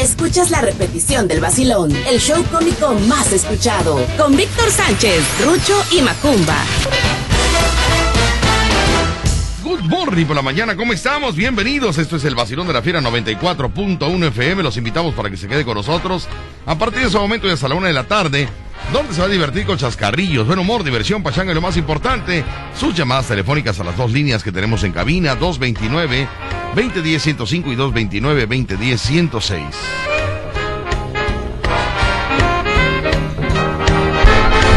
escuchas la repetición del vacilón, el show cómico más escuchado, con Víctor Sánchez, Rucho y Macumba. Good morning por la mañana, ¿cómo estamos? Bienvenidos, esto es el Vacilón de la Fiera 94.1 FM, los invitamos para que se quede con nosotros a partir de ese momento y hasta la una de la tarde, donde se va a divertir con chascarrillos, buen humor, diversión, pachanga y lo más importante, sus llamadas telefónicas a las dos líneas que tenemos en cabina, 229 2010 105 y 229 2010 106.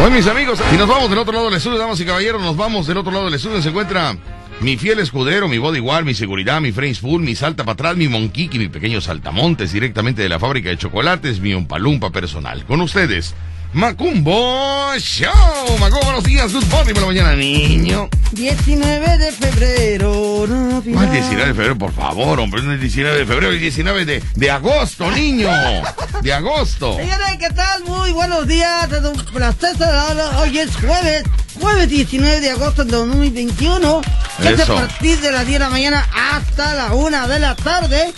Bueno, mis amigos, y nos vamos del otro lado del estudio, damas y caballeros, nos vamos del otro lado del estudio, se encuentra mi fiel escudero, mi bodyguard, mi seguridad, mi French Full, mi salta para atrás, mi monquiqui, mi pequeño saltamontes directamente de la fábrica de chocolates, mi umpalumpa personal. Con ustedes, Macumbo Show. Macumbo, buenos días, good morning por la mañana, niño. 19 de febrero. ¿Cuál 19 de febrero, por favor, hombre? No es 19 de febrero, es 19 de, de agosto, niño. De agosto. Señores, ¿qué tal? Muy buenos días. Es un placer saludarlos. Hoy es jueves, jueves 19 de agosto del 2021. Es a partir de las 10 de la mañana hasta la 1 de la tarde.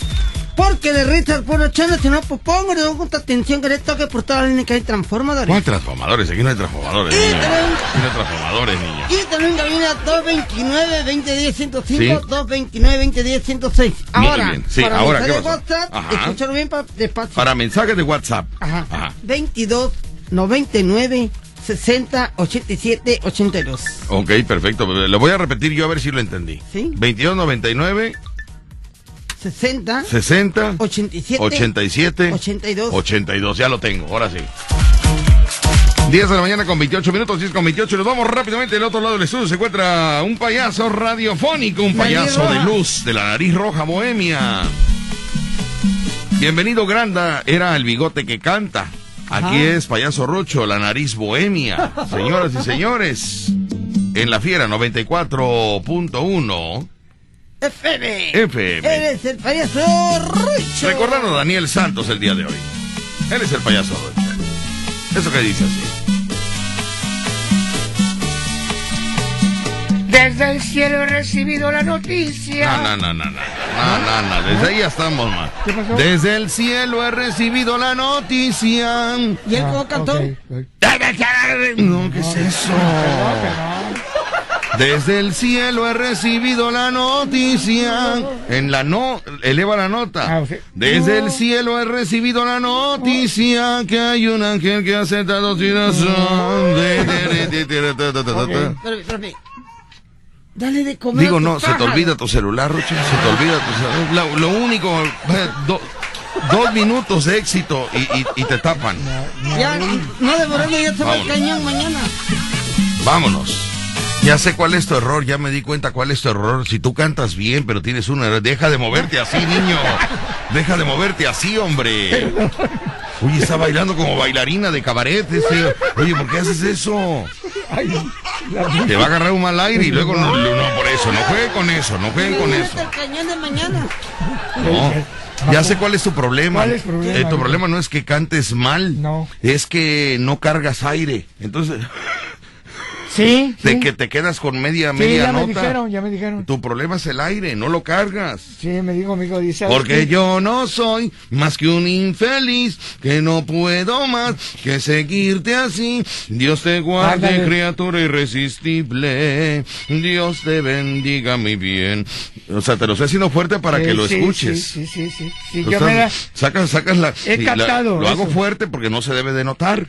Porque de el puro chano, si no, pues póngale con atención que le toque por toda la línea que hay transformadores. ¿Cuál transformadores? Aquí no hay transformadores, Y tenemos- Aquí no hay transformadores, niño. Y también en cabina 229 2010 105 Sí. 229 2010 106 Muy Ahora, bien. Sí, para ahora, mensaje ¿qué pasó? de WhatsApp, escúchalo bien pa- despacio. Para mensajes de WhatsApp. Ajá. Ajá. 22 99 60 87 82. Ok, perfecto. Lo voy a repetir yo a ver si lo entendí. Sí. 2299 60 60 87 87 82. 82. Ya lo tengo, ahora sí. 10 de la mañana con 28 minutos, 10 con 28. Nos vamos rápidamente del otro lado del estudio. Se encuentra un payaso radiofónico, un payaso de luz de la nariz roja bohemia. Bienvenido, Granda. Era el bigote que canta. Aquí es payaso Rocho, la nariz bohemia. Señoras y señores, en la fiera 94.1 FM. FM. Eres el payaso Rucho. Recordando a Daniel Santos el día de hoy. Él es el payaso Rocho. Eso que dice así. Desde el cielo he recibido la noticia. No, no, no, no, no. No, no, no. Desde ahí ya estamos, man. ¿Qué pasó? Desde el cielo he recibido la noticia. ¿Y él cómo cantó? Ah, ok. No, ¿qué es eso? Desde el cielo he recibido la noticia. En la no, eleva la nota. Ah, Desde el cielo he recibido la noticia que hay un ángel que acepta dos okay. Dale de comer. Digo, no, se te olvida tu celular, Rocha. Se te olvida tu celular. Lo, único, eh, dos minutos de éxito y, te tapan. Ya, no de devorando, ya se va el cañón mañana. Vámonos. Ya sé cuál es tu error, ya me di cuenta cuál es tu error. Si tú cantas bien, pero tienes un error, deja de moverte así, niño. Deja de moverte así, hombre. Oye, está bailando como bailarina de cabaret. ese. Oye, ¿por qué haces eso? Ay, la- Te va a agarrar un mal aire y luego no, no, no, por eso. No jueguen con eso, no jueguen con eso. de mañana. No. Ya sé cuál es tu problema. ¿Cuál es el problema, Eh, tu problema no es que cantes mal. No. Es que no cargas aire. Entonces, Sí, de sí. que te quedas con media, Sí, media ya me nota. dijeron, ya me dijeron. Tu problema es el aire, no lo cargas. Sí, me dijo amigo, dice. ¿sabes Porque yo no soy más que un infeliz, que no puedo más que seguirte así. Dios te guarde, Ándale. criatura irresistible. Dios te bendiga mi bien. O sea, te lo estoy haciendo fuerte para Sí, que lo escuches. Sí, sí, sí. sí. Yo estás- me la- sacas, sacas la, He la- captado Lo hago fuerte porque no se debe de notar.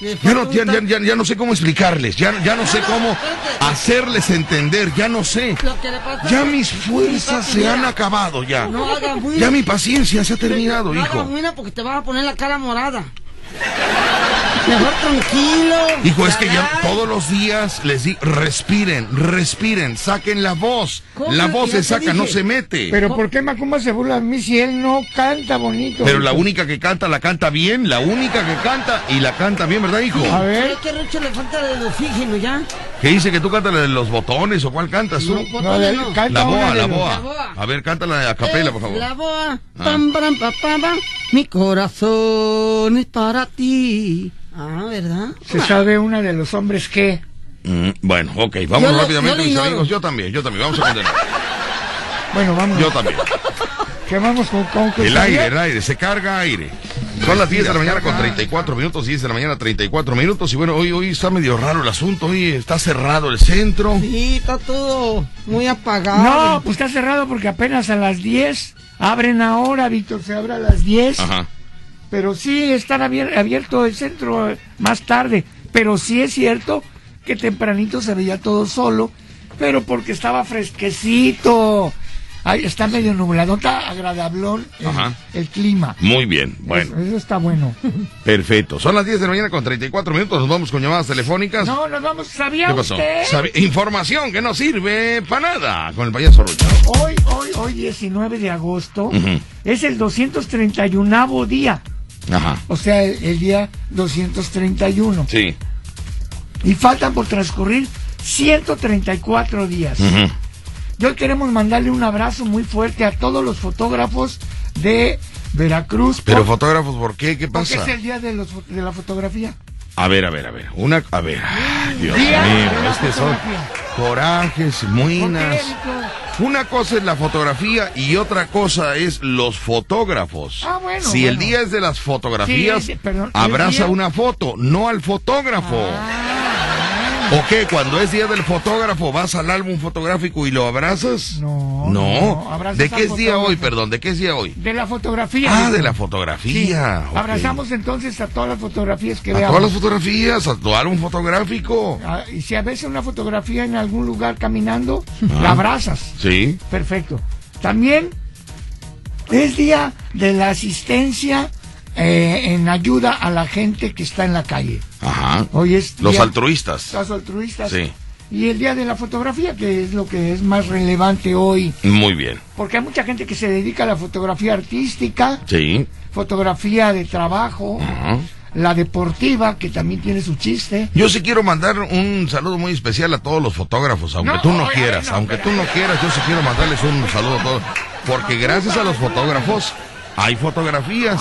Ya no, ya, ya- ya- ya no sé cómo explicarles, ya, ya no sé cómo hacerles entender, ya no sé. Ya mis fuerzas se han acabado ya. Ya mi paciencia se ha terminado, hijo. porque te vas a poner la cara morada. Mejor tranquilo. Hijo, es que ya todos los días les digo, respiren, respiren, saquen la voz. La voz se saca, no se mete. Pero ¿por qué Macumba se burla de mí si él no canta bonito? Pero la única que canta, la canta bien, la única que canta y la canta bien, ¿verdad, hijo? A ver. a Rocho le falta el oxígeno ya. ¿Qué dice que tú cantas la de los botones o cuál cantas tú? No, No, de- no. canta La boa, la boa. La boa. A ver, cántala a capela, por favor. La boa. Ah. Pam, pam, pam, pam, pam. Mi corazón es para ti. Ah, ¿verdad? Se sabe una de los hombres que. Mm, bueno, ok, vamos Yo lo- rápidamente, yo mis amigos. Yo también, yo también. Vamos a continuar. Bueno, vamos. Yo también. ¿Qué quemamos con, con que El aire, el aire, se carga aire. Son las 10 de la mañana con 34 minutos, 10 de la mañana 34 minutos. Y bueno, hoy, hoy está medio raro el asunto, hoy está cerrado el centro. Sí, está todo muy apagado. No, pues está cerrado porque apenas a las 10 abren ahora, Víctor, se abre a las 10. Ajá. Pero sí abier- abierto el centro más tarde. Pero sí es cierto que tempranito se veía todo solo, pero porque estaba fresquecito. Ahí está medio nublado, está agradablón el, Ajá. el clima. Muy bien, bueno, Eso, eso está bueno. perfecto. Son las 10 de la mañana con 34 minutos, nos vamos con llamadas telefónicas. No, nos vamos. ¿Sabía ¿Qué pasó? usted? Sabe- Información que no sirve para nada con el payaso. Hoy, hoy, hoy, 19 de agosto, Ujú. es el 231 día. Ajá. O sea, el, el día 231. Sí. Y faltan por transcurrir 134 días. Y hoy queremos mandarle un abrazo muy fuerte a todos los fotógrafos de Veracruz. Pero por- fotógrafos, ¿por qué? ¿Qué porque pasa? es el día de, los, de la fotografía. A ver, a ver, a ver. Una, a ver. Ay, Dios mío, es que son. Corajes, muinas. Una cosa es la fotografía y otra cosa es los fotógrafos. Ah, bueno, si el día es de las fotografías, Sí, perdón, abraza día- una foto, no al fotógrafo. Ah, ¿O qué? Cuando es día del fotógrafo, vas al álbum fotográfico y lo abrazas? No, No. ¿De qué es día hoy? Perdón, ¿de qué es día hoy? de la fotografía. Ah, de la Sí. fotografía. Abrazamos entonces a todas las fotografías que A veamos. todas las fotografías, a tu álbum fotográfico. Ah, y si a veces una fotografía en algún lugar caminando, la abrazas. Sí. Perfecto. También es día de la asistencia eh, en ayuda a la gente que está en la calle. Ajá. Hoy es Los altruistas. Los altruistas. Sí. Y el día de la fotografía, que es lo que es más relevante hoy. Muy bien. Porque hay mucha gente que se dedica a la fotografía artística, Sí. fotografía de trabajo, Ajá. la deportiva, que también tiene su chiste. Yo sí quiero mandar un saludo muy especial a todos los fotógrafos, aunque No, tú no quieras, no, aunque pero- tú no quieras, yo sí quiero mandarles un saludo a todos, porque gracias a los fotógrafos hay fotografías.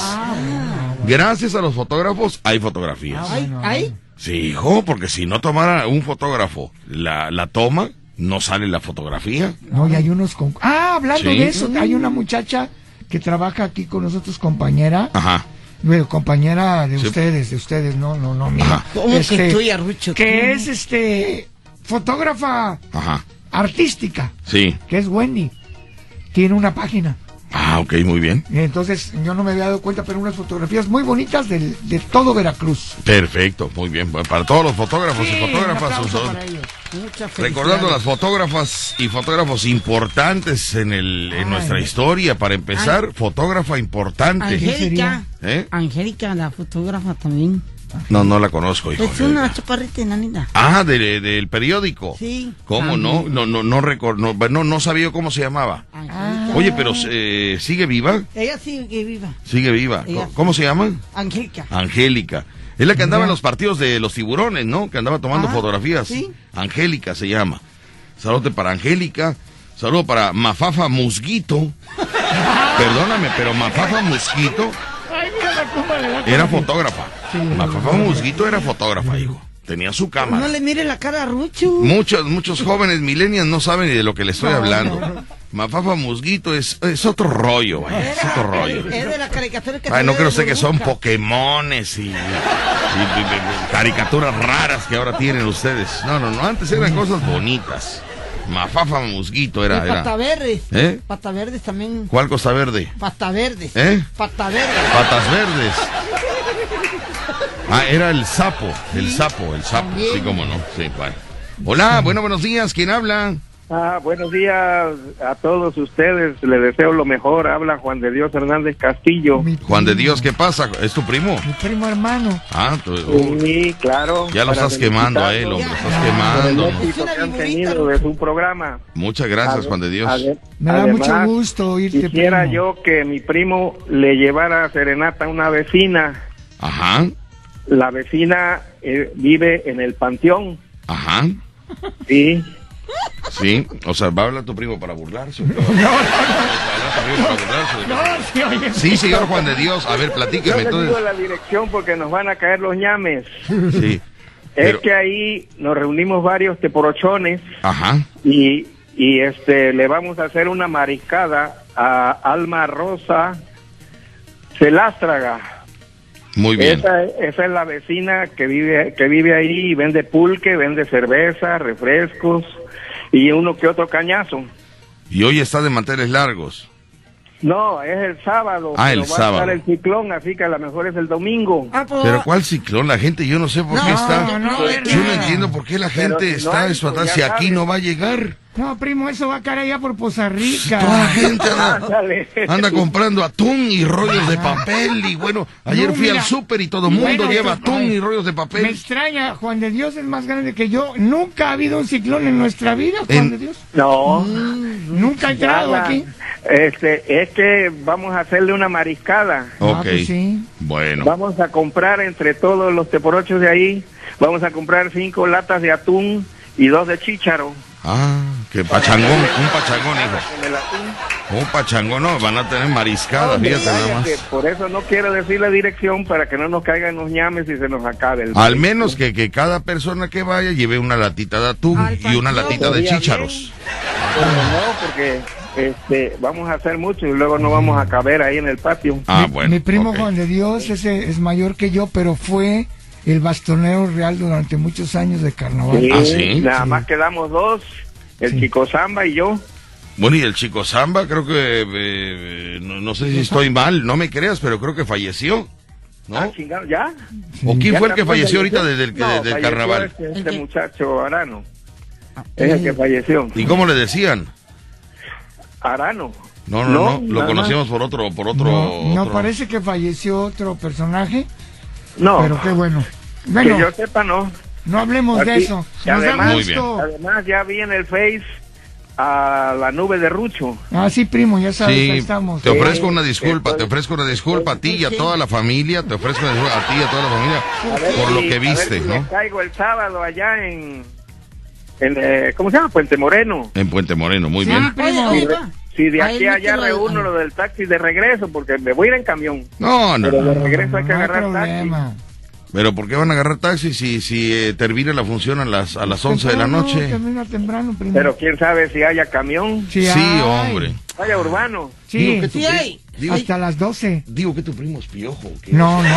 Gracias a los fotógrafos hay fotografías. Ay, ay. Sí, hijo, porque si no tomara un fotógrafo la, la toma, no sale la fotografía. No, y hay unos con... Ah, hablando Sí. de eso, hay una muchacha que trabaja aquí con nosotros, compañera. Ajá. Bueno, compañera de Sí. ustedes, de ustedes, no, no, no. ¿Cómo que tuya, Rucho? Que es, este, fotógrafa Ajá. artística, Sí. que es Wendy. Tiene una página. Ah, ok, muy bien. Entonces, yo no me había dado cuenta, pero unas fotografías muy bonitas del- de, todo Veracruz. Perfecto, muy bien. Bueno, para todos los fotógrafos Sí, y fotógrafas, un- para ellos. Muchas Recordando las fotógrafas y fotógrafos importantes en, el, en Ay. nuestra historia. Para empezar, fotógrafa importante. Angélica. ¿Eh? Angélica, la fotógrafa también. No, no la conozco, hijo. Es una chaparrita enanita. Ah, de- del periódico. Sí. ¿Cómo no? también. No, no, no, recor- no, no, no sabía cómo se llamaba. Oye, pero eh, ¿sigue viva? Ella sigue viva. Sigue viva. Ella- ¿Cómo- ¿Cómo se llama? Angélica. Angélica. Es la que andaba en los partidos de los tiburones, ¿no? Que andaba tomando Ah, fotografías. sí. Angélica se llama. Saludo para Angélica. Saludo para Mafafa Musguito. Perdóname, pero Mafafa Musguito era fotógrafa. Sí. Mafafa Musguito era fotógrafa, hijo. Tenía su No cámara. le mire la cara a Rucho. Muchos, muchos jóvenes millennials no saben ni de lo que le estoy No, hablando. no, no. Mafafa Musguito es, es otro rollo, vaya, es otro rollo. Es de la caricatura que Ay, no creo sé que son. Pokémones y, y- y- y caricaturas raras que ahora tienen ustedes. No, no, no, antes eran cosas bonitas. Mafafa Musguito era. Y pata era. verdes. ¿Eh? Pata verdes también. ¿Cuál Costa Verde? Pata verdes. ¿Eh? Pata verdes. Patas verdes. Ah, era el sapo, el sapo, el sapo, sí, cómo no, sí, bueno. Hola, bueno, buenos días, ¿quién habla? Ah, buenos días a todos ustedes. Les deseo lo mejor. Habla Juan de Dios Hernández Castillo. Juan de Dios, ¿qué pasa? ¿Es tu primo? Mi primo hermano. Ah, tú- uh, Sí, claro. ya lo estás quemando a él, hombre, lo Ya. estás quemando. éxito que han tenido de su programa. Muchas gracias, Juan de Dios. ade- Me da además, mucho gusto oírte, Quisiera primo. yo que mi primo le llevara serenata a una vecina. Ajá, La vecina eh, vive en el panteón. ajá, Sí. sí. O sea, ¿va a hablar tu primo para burlarse? o qué? ¿Va a hablar tu primo para burlarse? No, sí, oye. Sí, señor Juan de Dios. A ver, Yo platíqueme les digo entonces. la dirección porque nos van a caer los ñames. Sí. Es Pero- que ahí nos reunimos varios teporochones Ajá, y, y este le vamos a hacer una mariscada a Alma Rosa Celástraga. Muy bien. Esa, esa es la vecina que vive que vive ahí y vende pulque, vende cerveza, refrescos y uno que otro cañazo. Y hoy está de manteles largos. No, es el sábado. Ah, el va sábado. a estar el ciclón, así que a lo mejor es el domingo. Ah, pues, Pero ¿cuál ciclón? La gente, yo no sé por qué No, está. no, yo no entiendo por qué la Pero gente si no está hay, espantada pues si ya aquí no va a llegar. No, primo, eso va a caer allá por Poza Rica. Toda la gente anda, comprando atún y rollos de papel. Y bueno, ayer No, fui mira. al súper y todo el mundo Bueno, lleva esto- atún ay, y rollos de Me papel. extraña, Juan de Dios es más grande que yo. Nunca ha habido un ciclón en nuestra vida, Juan En- de Dios. No. Nunca ha entrado nada. aquí. Este, es que vamos a hacerle una mariscada. Ah, Ok. pues sí. Bueno. Vamos a comprar entre todos los teporochos de ahí, vamos a comprar cinco latas de atún y dos de chícharo. Ah, que pachangón, un pachangón, hijo. Un pachangón, no, van a tener mariscada, No, fíjate nada más. Por eso no quiero decir la dirección para que no nos caigan los ñames y se nos acabe el. Al menos que, que cada persona que vaya lleve una latita de atún y una latita de chícharos. Pero no, porque este, vamos a hacer mucho y luego no vamos a caber ahí en el patio. Ah, mi, bueno. mi primo ok. Juan de Dios ese es mayor que yo, pero fue el bastonero real durante muchos años de carnaval. Sí, Ah, ¿sí? Nada Sí. más quedamos dos, el Sí. chico Zamba y yo. Bueno, y el chico Zamba, creo que, eh, no, no sé si estoy mal, no me creas, pero creo que falleció, Ah, ¿no? chingado, ¿Ya? ¿O quién ¿Ya fue el que falleció ahorita desde el, No, desde el falleció carnaval? Este, ¿El este muchacho Arano. Es el que falleció. ¿Y cómo le decían? Arano. No, no, no, lo nada conocíamos por otro, por otro. no, no otro- parece que falleció otro personaje. No, pero qué bueno. que yo sepa, no. no hablemos de eso. Nos además- Muy bien. gusto. Además, ya vi en el Face a la nube de Rucho. Ah, sí, primo, ya sabes, ahí Sí, estamos. te ofrezco una disculpa, te ofrezco una disculpa a ti y a toda la familia, te ofrezco una disculpa a ti y a toda la familia ver por lo que a ver viste, si ¿no? me caigo el sábado allá en, en eh, ¿cómo se llama? Puente Moreno. En Puente Moreno, muy Sí, bien. primo. Si, de aquí a allá reúno lo del taxi de regreso, porque me voy a ir en camión. No, no, Pero no. de regreso hay que No hay agarrar taxi. problema. Pero ¿por qué van a agarrar taxi si, si eh, termina la función a las, a las 11 de la Temprano, noche? Termina temprano, primo. Pero quién sabe si haya camión, sí, Sí, hay. hombre. vaya urbano. Sí, Digo que tu Sí hay. Digo, hasta las 12. digo que tu primo es piojo. ¿qué? No, no.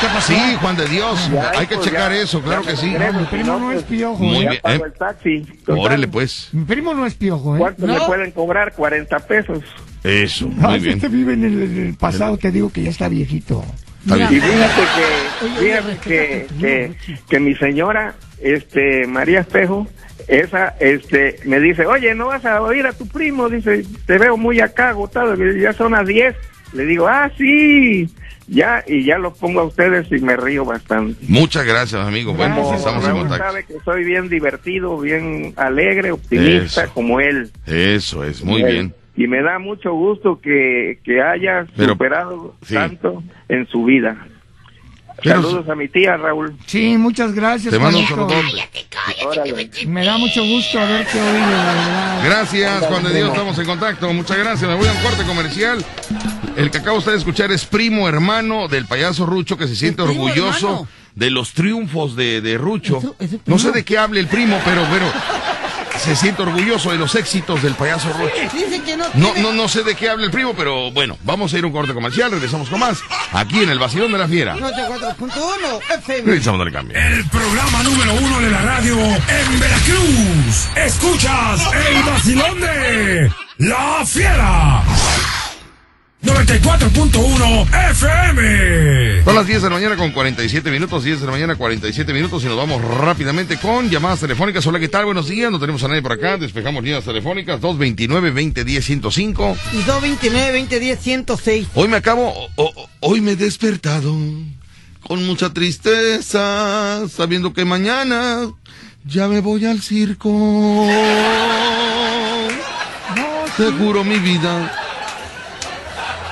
¿Qué pasó? Sí, Juan de Dios, Ya, hay que pues, checar ya, eso, claro que sí. No, mi primo no, es pues, piojo. Muy ¿eh? ya bien, pago ¿eh? el taxi. Total, Órale pues. Mi primo no es piojo, ¿eh? ¿Cuánto No. pueden cobrar? 40 pesos. Eso, No, muy este bien. vive en el, en el pasado, te digo que ya está viejito. Mira, bien. Y fíjate que, fíjate que, que, que mi señora, este, María Espejo, esa, este, me dice, oye, ¿no vas a oír a tu primo? Dice, te veo muy acá agotado, ya son las 10. Le digo, ah, sí, ya, y ya los pongo a ustedes y me río bastante. Muchas gracias, amigo. Bueno, Gracias, estamos en contacto. sabe que soy bien divertido, bien alegre, optimista, Eso. como él. Eso es, muy Él. bien. Y me da mucho gusto que, que haya Pero- superado sí. tanto en su vida. Pero- Saludos a mi tía, Raúl. Sí, muchas gracias. Te mando un. Órale. Me da mucho gusto haberte oído, la verdad. Gracias, Juan de Dios, estamos en contacto. Muchas gracias. Me voy a un corte comercial. El que acaba usted de escuchar es primo hermano del payaso Rucho que se siente ¿Es primo orgulloso hermano? de los triunfos de, de Rucho. ¿Es su- es su No sé de qué hable el primo, pero, pero se siente orgulloso de los éxitos del payaso Rucho. Dice que no No, tiene- no, no sé de qué hable el primo, pero bueno, vamos a ir a un corte comercial, regresamos con más, aquí en el Vacilón de la Fiera. 94.1 FM. Regresamos del cambio. El programa número uno de la radio en Veracruz. Escuchas el vacilón de La Fiera. 94.1 FM. Son las 10 de la mañana con 47 minutos, 10 de la mañana 47 minutos y nos vamos rápidamente con llamadas telefónicas. Hola, ¿qué tal? Buenos días, no tenemos a nadie por acá, despejamos líneas telefónicas 229-2010-105. Y 229 2010 106. Hoy me acabo, hoy me he despertado con mucha tristeza, sabiendo que mañana ya me voy al circo. Te juro mi vida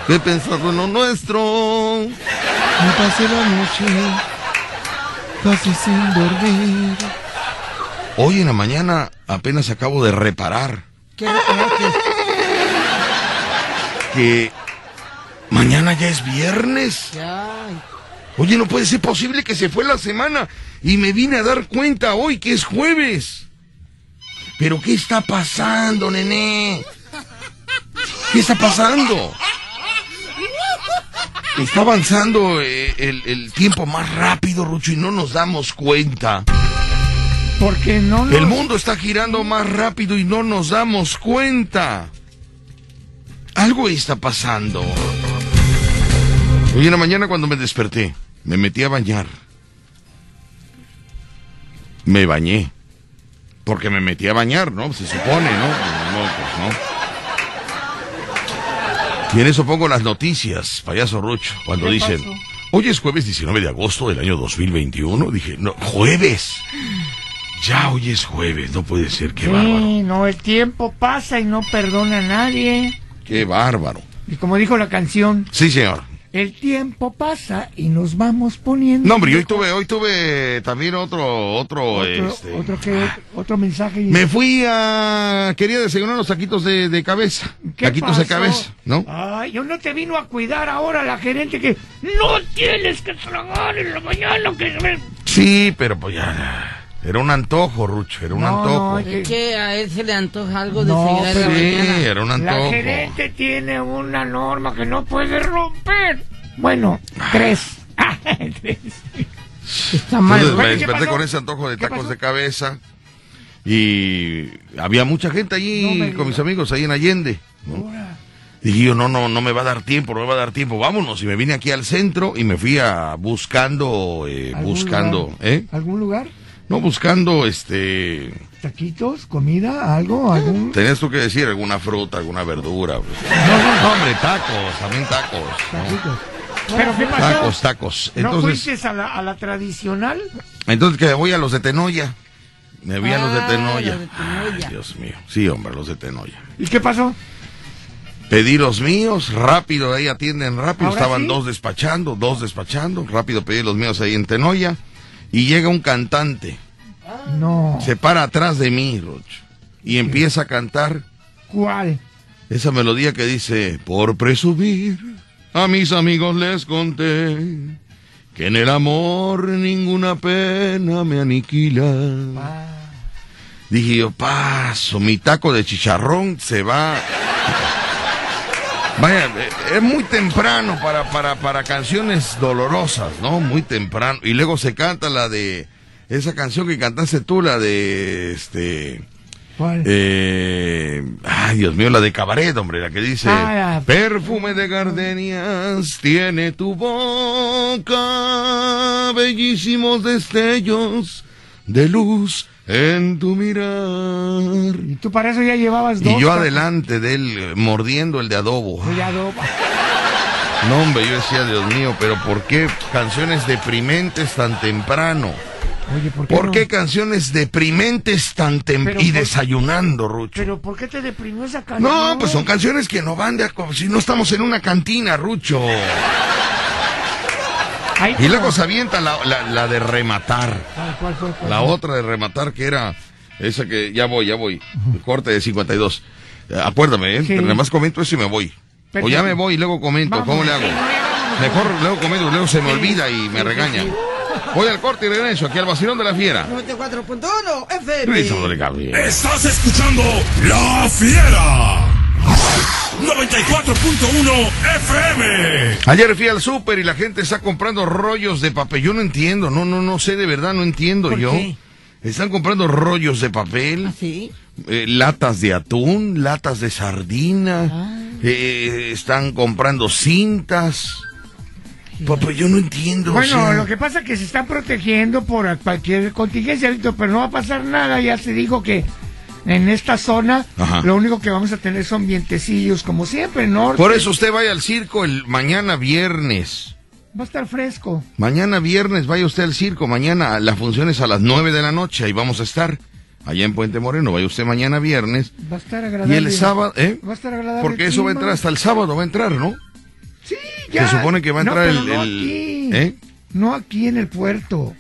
he pensado en lo nuestro. Me pasé la noche casi sin dormir. Hoy en la mañana apenas acabo de reparar ¿Qué reparaste? que mañana ya es viernes. Oye, no puede ser posible que se fue la semana y me vine a dar cuenta hoy que es jueves. Pero ¿qué está pasando, nené? ¿Qué está pasando? Está avanzando eh, el, el tiempo más rápido, Rucho, y no nos damos cuenta. Porque no nos... El mundo está girando más rápido y no nos damos cuenta. Algo está pasando. Hoy en la mañana cuando me desperté, me metí a bañar. Me bañé. Porque me metí a bañar, ¿no? Se supone, ¿no? No, pues no. Y en eso pongo las noticias, payaso Rucho, cuando ¿Qué dicen, pasó? hoy es jueves 19 de agosto del año 2021. Dije, no, jueves. Ya hoy es jueves, no puede ser, qué bárbaro. Sí, no, el tiempo pasa y no perdona a nadie. Qué bárbaro. Y como dijo la canción, Sí, señor. El tiempo pasa y nos vamos poniendo... No, hombre, hoy tuve, hoy tuve también otro, otro, Otro, este, otro, que, otro, otro mensaje. y- Me fui a, quería desayunar los taquitos de, de cabeza. ¿Qué Taquitos de cabeza, ¿no? Ay, yo no te vino a cuidar ahora la gerente que no tienes que tragar en la mañana que Sí, pero pues ya, era un antojo, Rucho, era un No, antojo. no, Es que a él se le antoja algo de No, seguir la Sí, era un La antojo. gerente tiene una norma que no puede romper. Bueno, tres. Ah, tres. Está mal. Entonces me Bueno, ¿qué desperté con ese antojo de ¿Qué tacos pasó? de cabeza y había mucha gente allí No con mis amigos ahí en Allende. Dije yo, no, no, no me va a dar tiempo, no me va a dar tiempo, vámonos. Y me vine aquí al centro y me fui a buscando, eh, ¿algún buscando, lugar? ¿eh? ¿Algún lugar? No, buscando, este, ¿Taquitos? ¿Comida? ¿Algo? ¿Algún...? tenías tú que decir alguna fruta, alguna verdura. pues. No, no, hombre, tacos, también tacos. ¿no? Taquitos. ¿Pero qué pasó? Tacos, tacos. ¿No Entonces, fuiste a la, a la tradicional? entonces que voy a los de Tenoya. Me vi a los de Ah, Tenoya. los de Tenoya. Ay, Dios mío. Sí, hombre, los de Tenoya. ¿Y qué pasó? Pedí los míos, rápido, ahí atienden rápido. ¿Ahora Estaban sí? dos despachando, dos despachando. Rápido pedí los míos ahí en Tenoya. Y llega un cantante. No. Se para atrás de mí, Roch. Y empieza a cantar ¿Cuál? esa melodía que dice: Por presumir, a mis amigos les conté que en el amor ninguna pena me aniquila. Ah, Dije yo, paso, mi taco de chicharrón se va. Vaya, eh, es muy temprano para, para, para canciones dolorosas, ¿no? Muy temprano. Y luego se canta la de esa canción que cantaste tú, la de este. ¿Cuál? Eh, ay, Dios mío, la de cabaret, hombre, la que dice Ah, Perfume de gardenias tiene tu boca, bellísimos destellos de luz en tu mirar. Y tú para eso ya llevabas dos. Y yo adelante de él, eh, mordiendo el de adobo. de adobo. No, hombre, yo decía, Dios mío, pero ¿por qué canciones deprimentes tan temprano? Oye, ¿por qué ¿Por no? qué canciones deprimentes tan temprano? Y por- desayunando, Rucho. ¿Pero por qué te deprimió esa canción? No, pues son canciones que no van de. Si no estamos en una cantina, Rucho. Y luego se avienta la, la- la de rematar. ¿Cuál La otra de rematar que era esa que ya voy, ya voy. Corte de 52. Eh, acuérdame, ¿eh? Sí. Nada más comento eso y me voy. O ya me voy y luego comento. Vamos, ¿Cómo le hago? Mejor luego comento, luego se me olvida y me regañan. Voy al corte y regreso aquí al vacilón de la fiera. 94.1 FM. Estás escuchando La Fiera. 94.1 FM. Ayer fui al súper y la gente está comprando rollos de papel. Yo no entiendo, no, no, no sé de verdad, no entiendo ¿Por yo. qué? Están comprando rollos de papel, ¿Ah, sí? eh, latas de atún, latas de sardina, Ah. eh, están comprando cintas. Papá, yo no entiendo. o Bueno, sea, lo que pasa es que se están protegiendo por cualquier contingencia, pero no va a pasar nada. Ya se dijo que en esta zona Ajá. lo único que vamos a tener son vientecillos, como siempre, norte. Por eso usted vaya al circo el mañana viernes. Va a estar fresco. Mañana viernes vaya usted al circo. Mañana la función es a las 9 de la noche. Ahí vamos a estar. Allá en Puente Moreno. Vaya usted mañana viernes. Va a estar Y agradable. el sábado, ¿eh? Va a estar agradable. Porque eso va a entrar hasta el sábado, va a entrar, ¿no? Sí, ya. Se supone que va a No, entrar pero el- no el- aquí. ¿eh? No aquí en el puerto.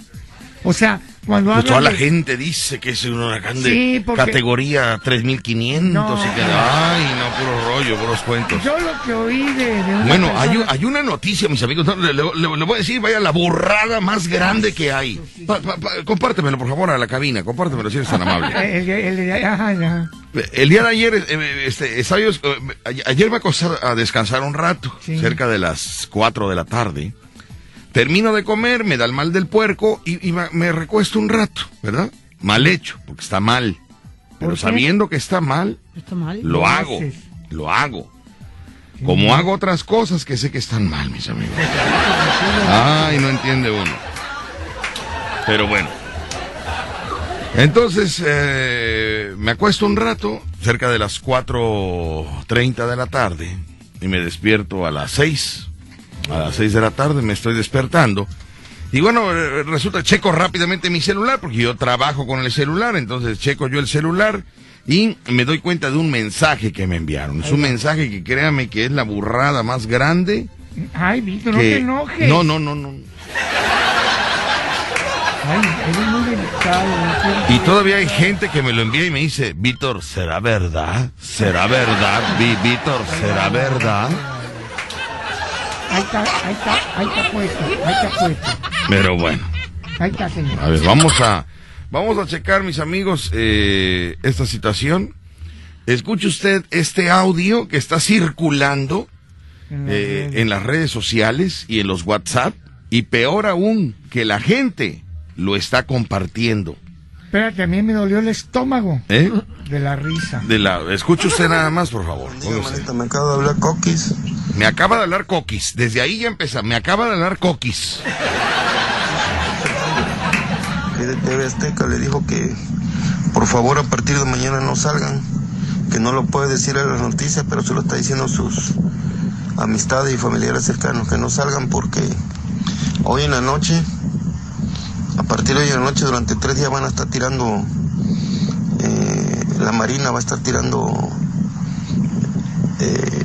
O sea, Cuando Pues toda hablan la de- gente dice que es un huracán de Sí, porque- categoría 3500 No. y que ay, no, puro rollo, puros cuentos. Yo lo que oí de, de una Bueno, hay, persona- un- hay una noticia, mis amigos, no, le, le- le- le voy a decir, vaya la burrada más grande que hay. Pa- pa- pa- compártemelo, por favor, a la cabina, compártemelo si eres tan amable. Eh, El, el- el- ajá. El día de ayer, eh, este, estaba yo, eh, ayer- ayer me acosté a descansar un rato, Sí. cerca de las 4 de la tarde. Termino de comer, me da el mal del puerco y, y me, recuesto un rato, ¿verdad? Mal hecho, porque está mal. Pero sabiendo que está mal, Está mal. lo hago, haces. lo hago. Como hago otras cosas que sé que están mal, mis amigos. Ay, no entiende uno. Pero bueno. Entonces, eh, me acuesto un rato, cerca de las 4.30 de la tarde, y me despierto a las 6. A las 6 de la tarde me estoy despertando. Y bueno, eh, resulta, checo rápidamente mi celular, porque yo trabajo con el celular, entonces checo yo el celular y me doy cuenta de un mensaje que me enviaron. Es un mensaje que créame que es la burrada más grande Ay, Víctor, no te enojes. No, no, no, no. Ay, eres muy delicado. no Y todavía hay gente que me lo envía y me dice, Víctor, ¿será verdad? ¿Será verdad? Víctor, ¿será verdad? Ahí está, ahí está, ahí está puesto, ahí está puesto. Pero bueno, Ahí está, señor. a ver, vamos a, vamos a checar, mis amigos, eh, esta situación. Escuche usted este audio que está circulando En la eh, en las redes sociales y en los WhatsApp. Y peor aún, que la gente lo está compartiendo. Espérate, a mí me dolió el estómago ¿Eh? De la risa. De la, escuche usted nada más, por favor. Manita, me acabo de hablar Coquis. Me acaba de hablar Coquis. Desde ahí ya empezó. Me acaba de hablar Coquis. de TV Azteca le dijo que por favor a partir de mañana no salgan, que no lo puede decir a las noticias, pero se lo está diciendo a sus amistades y familiares cercanos, que no salgan porque hoy en la noche, a partir de hoy en la noche, durante tres días van a estar tirando, la Marina va a estar tirando eh,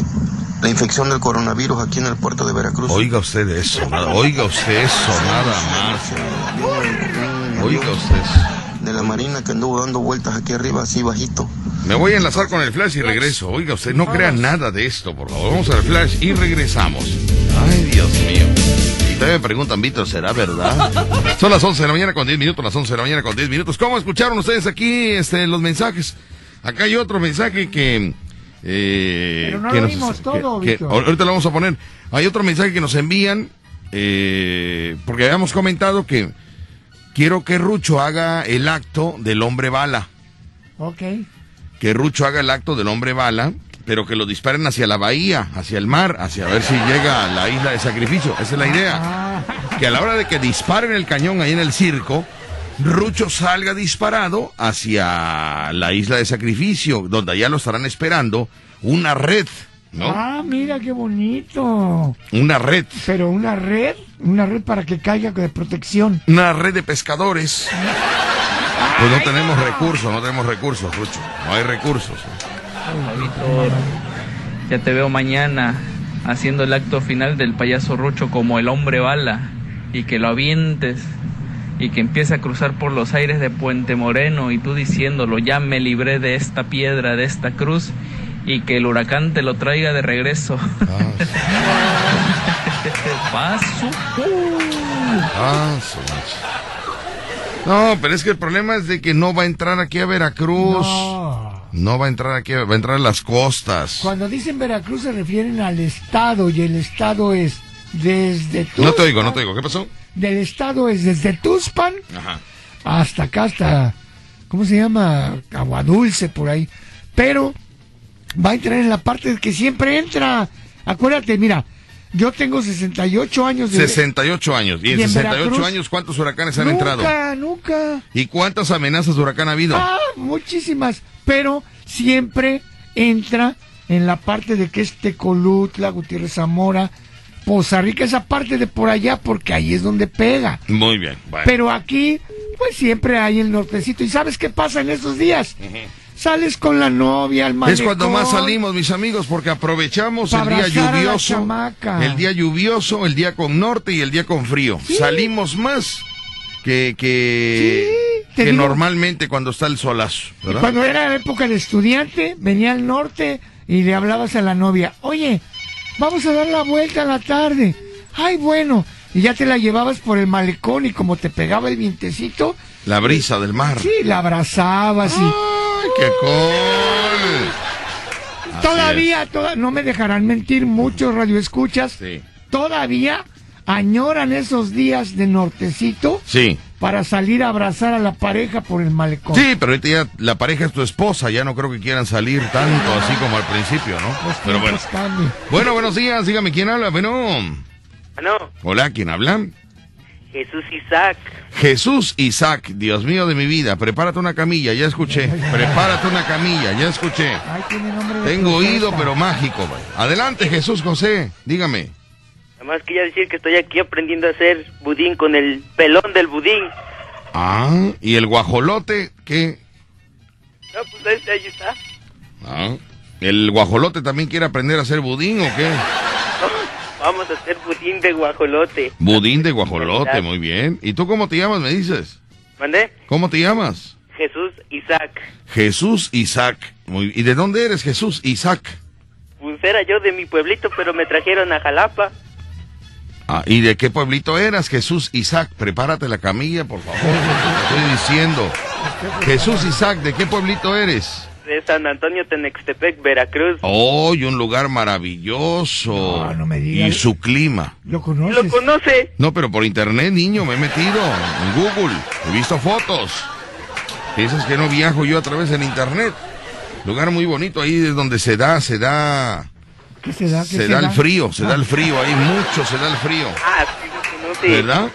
la infección del coronavirus aquí en el puerto de Veracruz. Oiga usted eso. nada- Oiga usted eso, nada más. Oiga usted eso. de la Marina que anduvo dando vueltas aquí arriba, así bajito. Me voy a enlazar con el flash y regreso. Oiga usted, no crea nada de esto, por favor. Vamos al flash y regresamos. Ay, Dios mío. Ustedes me preguntan, Víctor, ¿será verdad? Son las 11 de la mañana con 10 minutos, las 11 de la mañana con 10 minutos. ¿Cómo escucharon ustedes aquí este, los mensajes? Acá hay otro mensaje que... eh, Pero no que lo vimos todo, que- Víctor. ahorita lo vamos a poner. Hay otro mensaje que nos envían, eh, porque habíamos comentado que quiero que Rucho haga el acto del hombre bala Ok. que Rucho haga el acto del hombre bala, pero que lo disparen hacia la bahía, hacia el mar, hacia ver si llega a la isla de sacrificio. Esa es la idea. Que a la hora de que disparen el cañón ahí en el circo, Rucho salga disparado hacia la isla de sacrificio, donde allá lo estarán esperando una red, ¿no? ah, mira qué bonito. Una red. Pero una red, una red para que caiga de protección. Una red de pescadores. Pues no tenemos recursos, no tenemos recursos, Rucho. No hay recursos. Víctor, ya te veo mañana haciendo el acto final del payaso Rucho como el hombre bala y que lo avientes y que empiece a cruzar por los aires de Puente Moreno y tú diciéndolo, ya me libré de esta piedra, de esta cruz y que el huracán te lo traiga de regreso. Paso. Ah, su mecha. No, pero es que el problema es de que no va a entrar aquí a Veracruz. No, No. va a entrar aquí, va a entrar a las costas. Cuando dicen Veracruz se refieren al estado y el estado es desde Tuxpan. No te oigo, no te oigo. ¿Qué pasó? Del estado es desde Tuxpan Ajá. hasta acá, hasta, ¿cómo se llama? Agua Dulce, por ahí. Pero va a entrar en la parte que siempre entra. Acuérdate, mira, yo tengo 68 años de... 68 años. Y en ¿Y en 68 Veracruz? años, ¿cuántos huracanes han nunca, entrado? nunca. ¿Y cuántas amenazas de huracán ha habido? Ah, muchísimas. Pero siempre entra en la parte de que es Tecolutla, Gutiérrez Zamora, Poza Rica, esa parte de por allá, porque ahí es donde pega. Muy bien. Bueno. Pero aquí, pues siempre hay el nortecito. ¿Y sabes qué pasa en estos días? Sales con la novia al Es malecón. cuando más salimos, mis amigos, porque aprovechamos el día lluvioso, el día lluvioso, el día con norte y el día con frío. Salimos más que, que, Sí, que digo. normalmente cuando está el solazo, ¿verdad? Cuando era época de estudiante, venía al norte y le hablabas a la novia, oye, vamos a dar la vuelta a la tarde. Ay, bueno. Y ya te la llevabas por el malecón y como te pegaba el vientecito, La brisa del mar. sí, la abrazabas y ¡Ay, qué cool! Todavía, toda- no me dejarán mentir muchos radioescuchas, Sí. todavía añoran esos días de nortecito Sí. para salir a abrazar a la pareja por el malecón. Sí, pero ahorita ya la pareja es tu esposa, ya no creo que quieran salir tanto así como al principio, ¿no? Pero bueno. Bueno, buenos días, dígame quién habla. Bueno, No, hola, ¿quién habla? Jesús Isaac. Jesús Isaac, Dios mío de mi vida, prepárate una camilla, ya escuché. Prepárate una camilla, ya escuché. Ay, tiene nombre de Tengo oído, pero mágico. Adelante, Jesús José, dígame. Nada más quería decir que estoy aquí aprendiendo a hacer budín con el pelón del budín. Ah, ¿y el guajolote qué? No, pues ahí, ahí está. Ah, ¿el guajolote también quiere aprender a hacer budín o qué? Vamos a hacer budín de guajolote. Budín de guajolote, muy bien. ¿Y tú cómo te llamas, me dices? ¿Mandé? ¿Cómo te llamas? Jesús Isaac. Jesús Isaac. Muy, ¿Y de dónde eres, Jesús Isaac? Pues era yo de mi pueblito, pero me trajeron a Jalapa. Ah, ¿Y de qué pueblito eras, Jesús Isaac? Prepárate la camilla, por favor. te Estoy diciendo. Jesús Isaac, ¿de qué pueblito eres? De San Antonio Tenextepec, Veracruz. Oh, y un lugar maravilloso. No, no me y digas. su clima. ¿Lo conoces? ¿Lo conoce? No, pero por internet, niño, me he metido en Google. He visto fotos. Piensas que no viajo yo a través del internet. Lugar muy bonito, ahí es donde se da, se da, ¿Qué se da? ¿Qué se da el frío, se da el frío, ahí mucho se da el frío. Ah, sí lo conoce. ¿Verdad?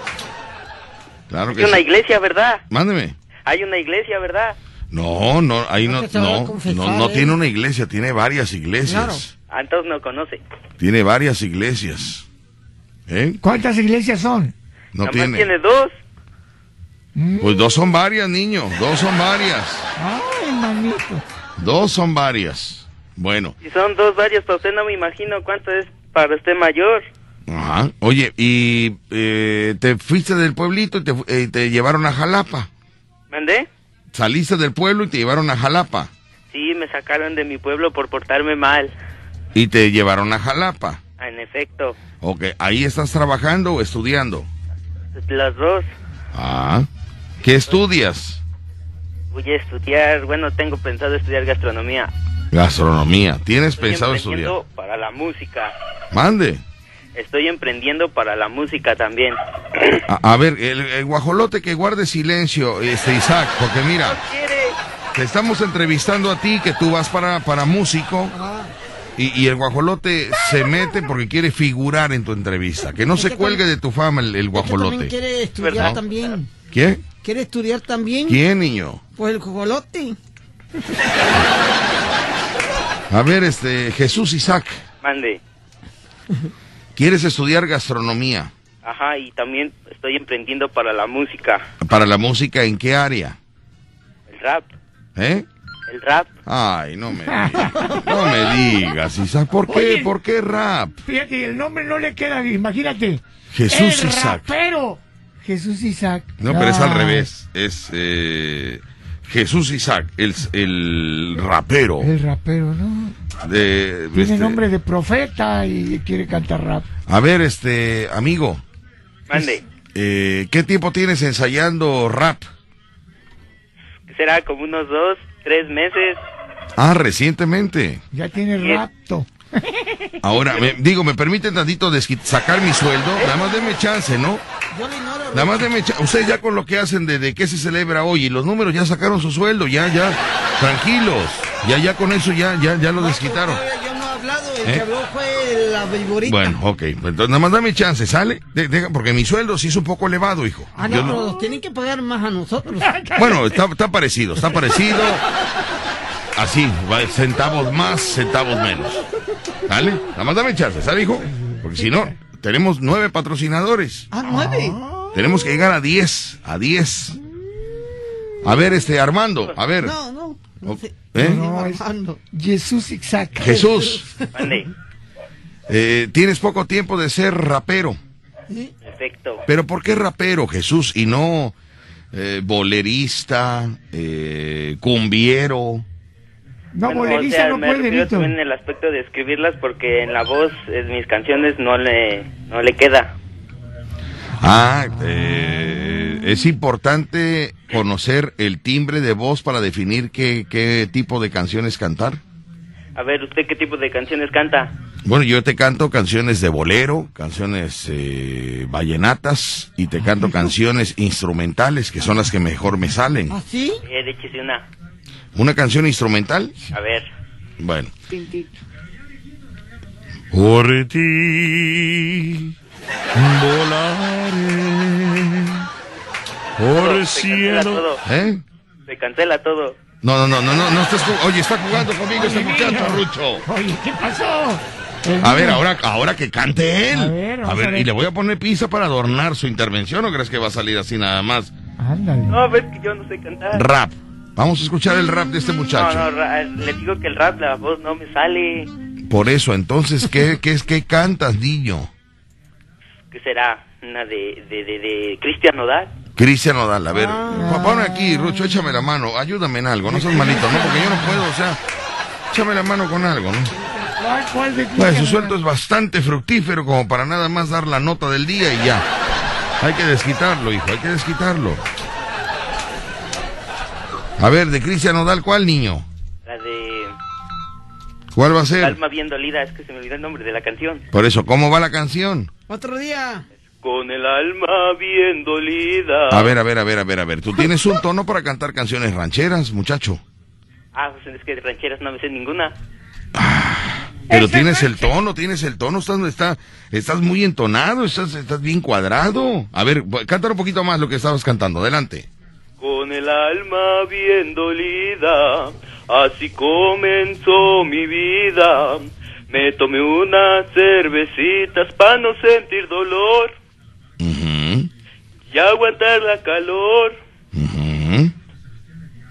Claro que Hay una sí. iglesia, ¿verdad? Mándeme. Hay una iglesia, ¿verdad? No, no, ahí no, no, confesar, no, no ¿eh? tiene una iglesia, tiene varias iglesias. Claro. Ah, entonces no conoce. Tiene varias iglesias. ¿Eh? ¿Cuántas iglesias son? No tiene. tiene dos. Pues dos son varias, niño. Dos son varias. Ay, manito. Dos son varias. Bueno, Si son dos varios, para usted no me imagino cuánto es para usted mayor. ajá. Oye, y eh, te fuiste del pueblito y te, eh, te llevaron a Jalapa. ¿Mandé? Saliste del pueblo y te llevaron a Jalapa. Sí, me sacaron de mi pueblo por portarme mal. Y te llevaron a Jalapa. En efecto, Ok, ¿ahí estás trabajando o estudiando? las dos. Ah. ¿Qué estudias? Voy a estudiar, bueno, tengo pensado estudiar gastronomía. Gastronomía. ¿Tienes Estoy pensado estudiar? para la música. Mande. Estoy emprendiendo para la música también. A, a ver, el, el guajolote que guarde silencio, este Isaac, porque mira, te estamos entrevistando a ti, que tú vas para, para músico, y, y el guajolote se mete porque quiere figurar en tu entrevista. Que no se cuelgue de tu fama el, el Es que también guajolote. quiere estudiar ¿Verdad? también. ¿Qué? ¿Quiere estudiar también? ¿Quién, niño? Pues el jojolote. A ver, este, Jesús Isaac, Mande. ¿Quieres estudiar gastronomía? Ajá, y también estoy emprendiendo para la música. ¿Para la música en qué área? El rap. ¿Eh? El rap. Ay, no me digas, no me digas, Isaac, ¿por qué? Oye. ¿Por qué rap? Fíjate, el nombre no le queda, imagínate. Jesús el Isaac. rapero. Jesús Isaac. No, pero es al Ah, revés. Es eh, Jesús Isaac, el, el rapero. El rapero, ¿no? De, Tiene este, nombre de profeta y quiere cantar rap. A ver, este, amigo, Mande. eh, ¿qué tiempo tienes ensayando rap? Será como unos dos, tres meses. Ah, recientemente. Ya tiene rapto. Ahora, me- digo, ¿me permiten tantito sacar mi sueldo? Nada más denme chance, ¿no? Yo le ignoro. Nada más denme chance. Ustedes ya con lo que hacen de, de qué se celebra hoy y los números ya sacaron su sueldo, ya, ya, tranquilos. Ya, ya con eso ya, ya, ya lo desquitaron. Yo no he hablado. El ¿Eh? que habló fue la viborita. Bueno, ok. Entonces, nada más dame chance, ¿sale? De- porque mi sueldo sí es un poco elevado, hijo. Ah, no, pero no- tienen que pagar más a nosotros. Bueno, está, está parecido, está parecido. Así, centavos más, centavos menos. ¿Sale? Nada más dame chance, ¿sale, hijo? Porque si no, tenemos nueve patrocinadores. Ah, nueve. Tenemos que llegar a diez, a diez. A ver, este, Armando, a ver. No, no. No sé. ¿Eh? No, Bajando. Jesús Isaac. Jesús, eh, tienes poco tiempo de ser rapero. Perfecto. Pero ¿por qué rapero, Jesús? Y no eh, bolerista, eh, cumbiero. No, Bueno, bolerista o sea, no me puede, Víctor. también en el aspecto de escribirlas porque en la voz en mis canciones no le no le queda. Ah, eh, es importante conocer el timbre de voz para definir qué, qué tipo de canciones cantar. A ver, ¿usted qué tipo de canciones canta? Bueno, yo te canto canciones de bolero, canciones eh, vallenatas y te canto canciones instrumentales que son las que mejor me salen. ¿Ah, sí? Eh, échese una. ¿Una canción instrumental? A ver. Bueno. Por ti volaré por el Se cancela todo. ¿Eh? Se cancela todo. No, no, no, no, no, no estás Oye, está jugando conmigo este muchacho, Rucho. Oye, ¿qué pasó? A ver, ahora, ahora que cante él. A ver, a vamos ver, a ver. y le voy a poner pizza para adornar su intervención, ¿o crees que va a salir así nada más? Ándale. No, ves que yo no sé cantar. Rap. Vamos a escuchar el rap de este No, muchacho. no, ra- le digo que el rap, la voz no me sale. Por eso, entonces, ¿qué, qué, es qué cantas, niño? ¿Qué será? Una de, de, de, de Cristian Nodal. Cristian Nodal, a ver, pa- ponme aquí, Rucho, échame la mano, ayúdame en algo, no seas malito, ¿no? Porque yo no puedo, o sea, échame la mano con algo, ¿no? ¿Cuál, cuál de Pues su sueldo es bastante fructífero como para nada más dar la nota del día y ya. Hay que desquitarlo, hijo, hay que desquitarlo. A ver, de Cristian Nodal, ¿cuál niño? La de ¿Cuál va a ser? Alma bien dolida. Es que se me olvidó el nombre de la canción. Por eso, ¿cómo va la canción? Otro día. Con el alma bien dolida. A ver, a ver, a ver, a ver, a ver. ¿Tú tienes un tono para cantar canciones rancheras, muchacho? Ah, pues es que de rancheras no me sé ninguna. Pero tienes el tono, tienes el tono, estás, está, estás muy entonado, estás, estás bien cuadrado. A ver, cántalo un poquito más lo que estabas cantando, adelante. Con el alma bien dolida, así comenzó mi vida. Me tomé unas cervecitas para no sentir dolor y aguantar la calor.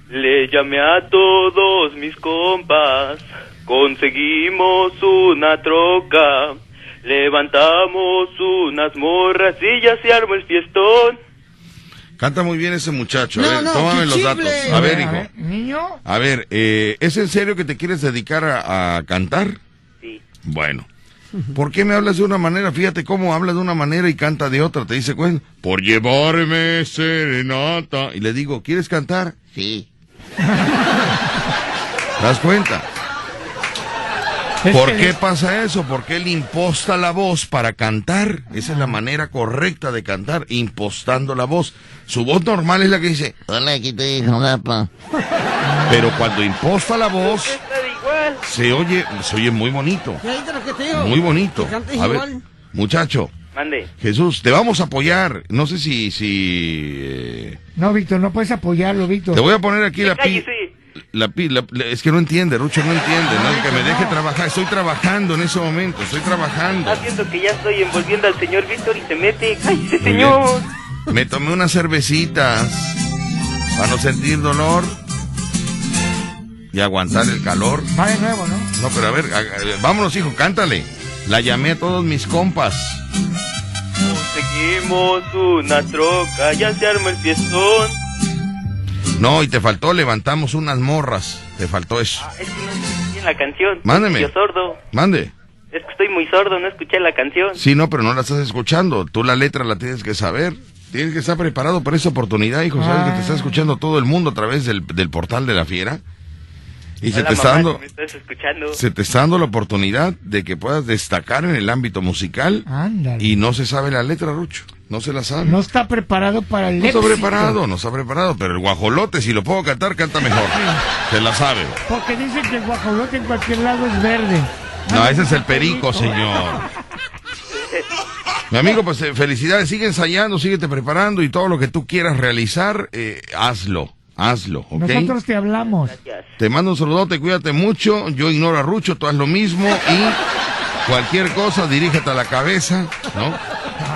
Le llamé a todos mis compas, conseguimos una troca, levantamos unas morras y ya se armó el fiestón. Canta muy bien ese muchacho. A No, ver, no, tómame qué los datos. A ver, A hijo. ver, niño. A ver, eh, ¿es en serio que te quieres dedicar a, a cantar? Sí. Bueno. ¿Por qué me hablas de una manera? Fíjate cómo habla de una manera y canta de otra. ¿Te dice cuenta? Por llevarme serenata. Y le digo, ¿quieres cantar? Sí. ¿Te das cuenta? ¿Por qué pasa eso? Porque él imposta la voz para cantar. Esa es la manera correcta de cantar, impostando la voz. Su voz normal es la que dice, hola, aquí te dijo. Pero cuando imposta la voz, se oye, se oye muy bonito. ¿Y ahí de lo que te digo? Muy bonito. A ver, igual. muchacho, Mande. Jesús, te vamos a apoyar. No sé si, si, eh, No, Víctor, no puedes apoyarlo, Víctor. te voy a poner aquí la pi. La pi, la- la- es que no entiende, Rucho no entiende, no, que me deje trabajar. Estoy trabajando en ese momento, estoy trabajando. Está viendo que ya estoy envolviendo al señor Víctor y se mete. ¡Cállese, señor! Me tomé unas cervecitas para no sentir dolor y aguantar el calor. Va de nuevo, ¿no? No, pero a ver, a- a- vámonos, hijo, cántale. La llamé a todos mis compas. Conseguimos una troca, ya se armó el fiestón. No, y te faltó, levantamos unas morras. Te faltó eso. Ah, es que no escuché la canción. Mándeme. Yo sordo. Mande. Es que estoy muy sordo, no escuché la canción. Sí, no, pero no la estás escuchando. Tú la letra la tienes que saber. Tienes que estar preparado para esa oportunidad, hijo. Sabes que te está escuchando todo el mundo a través del, del portal de la fiera. Y se te está mamá, dando... si me estás escuchando. se te está dando la oportunidad de que puedas destacar en el ámbito musical Ándale. y no se sabe la letra, Rucho. No se la sabe. No No, está preparado para el está éxito. preparado, no está preparado, pero el guajolote, si lo puedo cantar, canta mejor. Se la sabe. Porque dicen que el guajolote en cualquier lado es verde. No, ese es el perico, señor. Mi amigo, pues eh, felicidades, sigue ensayando, síguete preparando y todo lo que tú quieras realizar, eh, hazlo, hazlo, ¿ok? Nosotros te hablamos. Gracias. Te mando un saludote, cuídate mucho, yo ignoro a Rucho, tú haz lo mismo y cualquier cosa dirígete a la cabeza, ¿no?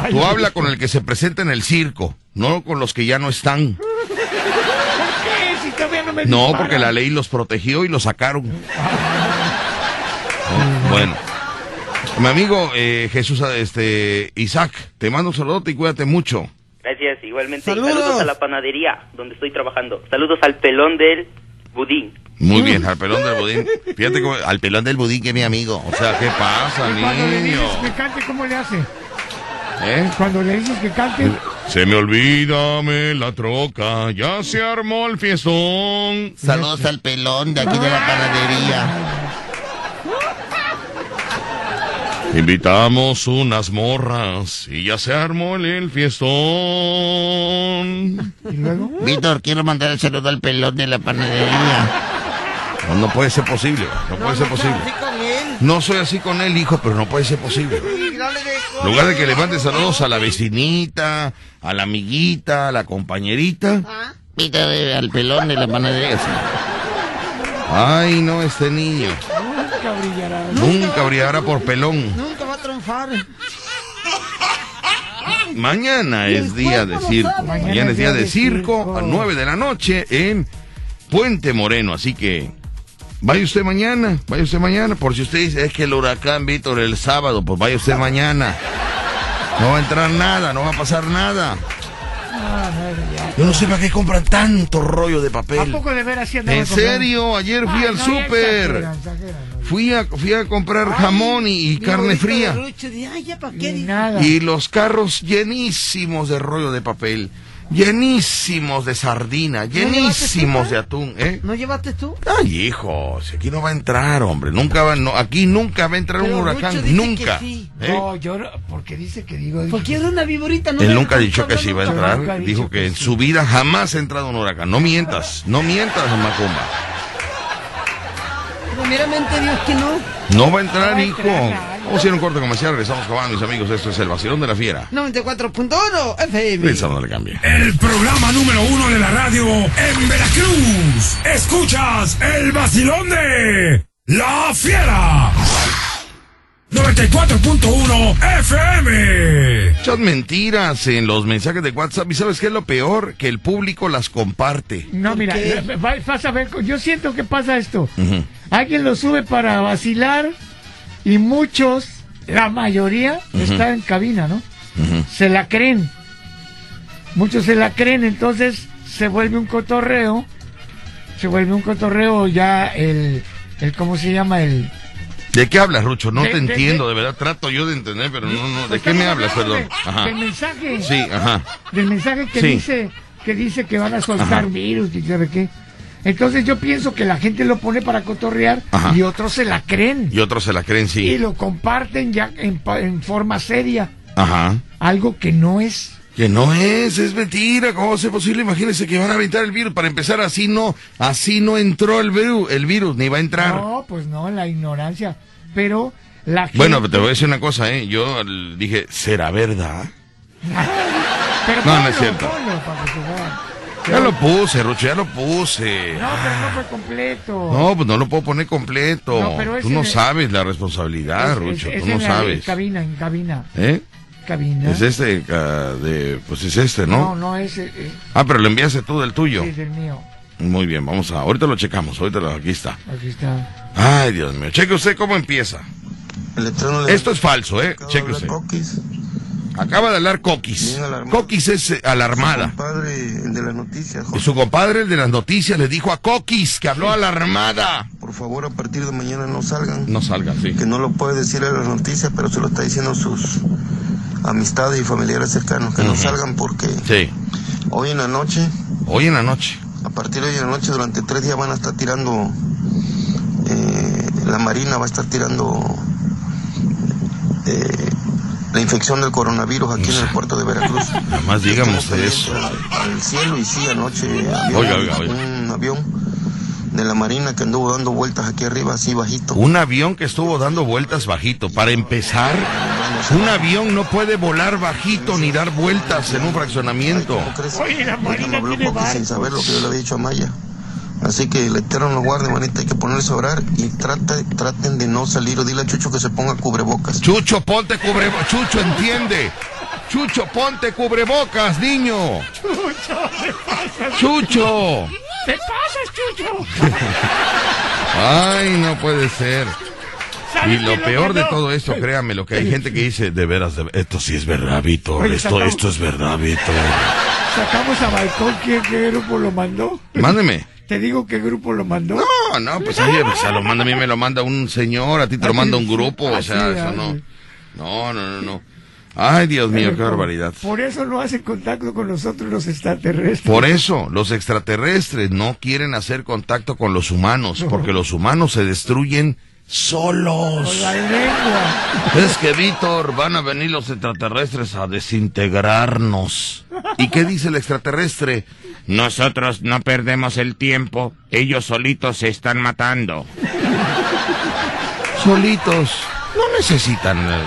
Tú habla con el que se presenta en el circo, no con los que ya no están. ¿Por qué? Si todavía no me No, disparan. porque la ley los protegió y los sacaron. ¿No? Bueno. Mi amigo eh, Jesús este, Isaac, te mando un saludote y cuídate mucho. Gracias, igualmente. Saludos. Saludos a la panadería donde estoy trabajando. Saludos al pelón del budín. Muy bien, al pelón del budín. Fíjate cómo, al pelón del budín que es mi amigo. O sea, ¿qué pasa, Y cuando le niño? dices que cante, ¿cómo le hace? ¿Eh? Cuando le dices que cante, Se me olvida la troca, ya se armó el fiestón. Saludos al pelón de aquí de la panadería. Invitamos unas morras y ya se armó el, el fiestón. y luego. Víctor, quiero mandar el saludo al pelón de la panadería. No, no puede ser posible, no puede ser posible. Así con él. No soy así con él, hijo, pero no puede ser posible. En lugar de que le mande saludos a la vecinita, a la amiguita, a la compañerita. Ah, Víctor, al pelón de la panadería. Ay, no, este niño. Nunca brillará. Nunca brillará por pelón. Nunca va a triunfar. Mañana es día de circo. Mañana es día de circo a 9 de la noche en Puente Moreno. Así que vaya usted mañana, vaya usted mañana. Por si usted dice, es que el huracán Víctor el sábado, pues vaya usted mañana. No va a entrar nada, no va a pasar nada. Yo no sé para qué compran tanto rollo de ¿A papel. poco de veras sí ¿En serio? Ayer fui Ay, al no, súper. Fui a, fui a comprar jamón y, carne fría. de Ay, ya. Y los carros llenísimos de rollo de papel, llenísimos de sardina, llenísimos de atún, ¿eh? ¿No llevaste tú? Ay, hijo, si aquí no va a entrar, hombre, nunca va, no, aquí nunca va a entrar Pero un huracán, dice nunca. que sí. ¿eh? No, yo no- porque dice que digo. Porque era una viborita, ¿no? Él nunca ha dicho que sí iba a entrar, dijo que que en sí. su vida jamás ha entrado un huracán. No mientas, no mientas, Macumba. Primeramente Dios que no. No va a entrar, No va a hijo. nada. Vamos a ir a un corte comercial, regresamos con más, mis amigos. Esto es el vacilón de la fiera. 94.1 FM. Pensando le cambie. El programa número uno de la radio en Veracruz. Escuchas el vacilón de La Fiera. 94.1 FM. Muchas mentiras en los mensajes de WhatsApp. ¿Y sabes qué es lo peor? Que el público las comparte. No, ¿Por mira, eh, va- vas a ver, yo siento que pasa esto. Alguien lo sube para vacilar y muchos, la mayoría, está en cabina, ¿no? Se la creen. Muchos se la creen, entonces se vuelve un cotorreo. Se vuelve un cotorreo ya el, el ¿cómo se llama? El... ¿De qué hablas, Rucho? No De- te de- entiendo, de- de verdad. Trato yo de entender, pero no, no. ¿De Pues qué me hablas, perdón? Ajá. Del mensaje. Sí, ajá. Del mensaje que Sí. dice que dice que van a soltar Ajá. virus y sabe qué. Entonces yo pienso que la gente lo pone para cotorrear Ajá. y otros se la creen Y otros se la creen, y sí. lo comparten ya en, forma seria, Ajá. algo que no es. Que no es, es mentira. ¿Cómo va a ser posible? Imagínense que van a aventar el virus. Para empezar, así no, así no entró el virus, el virus, ni va a entrar. No, pues no, la ignorancia. Pero la gente... Bueno, te voy a decir una cosa, ¿eh? Yo dije, ¿será verdad? Pero No, no ponlo, es cierto. ponlo para que se vea. Ya lo puse, Rucho, ya lo puse. No, pero no fue completo. No, pues no lo puedo poner completo. No, pero Tú no sabes la responsabilidad, Es- Rucho. es- es Tú no en la- sabes. En cabina, en cabina. ¿Eh? Cabina. Es este, de, pues es este, ¿no? No, no, es... eh, Ah, pero lo enviaste tú del tuyo. sí, del mío. Muy bien, vamos a, ahorita lo checamos, ahorita lo, aquí está. Aquí está. Ay, Dios mío, cheque usted cómo empieza. Esto es falso, ¿eh? Cheque usted. Coquis, Acaba de hablar Coquis. Coquis es eh, alarmada. compadre el de las noticias. Y Jorge. su compadre, el de las noticias, le dijo a Coquis que habló a la armada. Por favor, a partir de mañana no salgan. No salga, sí. Que no lo puede decir en las noticias, pero se lo está diciendo sus amistades y familiares cercanos. Que no salgan porque Sí. hoy en la noche, Hoy en la noche. a partir de hoy en la noche, durante tres días van a estar tirando. eh, la Marina va a estar tirando. eh, la infección del coronavirus aquí en el puerto de Veracruz. Nada más usted eso. Al, cielo y sí, anoche había Oiga, un- oiga, oiga. un avión de la Marina que anduvo dando vueltas aquí arriba, así bajito. Un avión que estuvo dando vueltas bajito. Para empezar, un avión no puede volar bajito ni dar vueltas en un fraccionamiento. Oye, la Marina habló tiene sin saber lo que yo le había dicho a Maya. Así que el Eterno nos guarde, manita, hay que ponerse a orar y trata, traten de no salir o dile a Chucho que se ponga cubrebocas. Chucho, ponte cubrebocas. Chucho, entiende. Chucho, ponte cubrebocas, niño. Chucho. ¿Te pasas, Chucho? Ay, no puede ser. ¿Sabes Y lo quién peor de todo esto, créame, lo que hay gente que dice, de veras, de- esto sí es verdad, Víctor, esto, sacamos- esto es verdad, Víctor. Sacamos a Balcón, ¿qué, qué grupo lo mandó? Mándeme. Te digo qué grupo lo mandó. No, no, pues oye, o sea, lo manda a mí, me lo manda un señor, a ti te lo manda un grupo, o Así, sea, eso así. no. No, no, no, no. Ay, Dios mío, qué barbaridad. Por eso no hacen contacto con nosotros los extraterrestres. Por eso, los extraterrestres no quieren hacer contacto con los humanos, porque los humanos se destruyen solos. Con la lengua. Es que, Víctor, van a venir los extraterrestres a desintegrarnos. ¿Y qué dice el extraterrestre? Nosotros no perdemos el tiempo. Ellos solitos se están matando. Solitos. No necesitan. eh,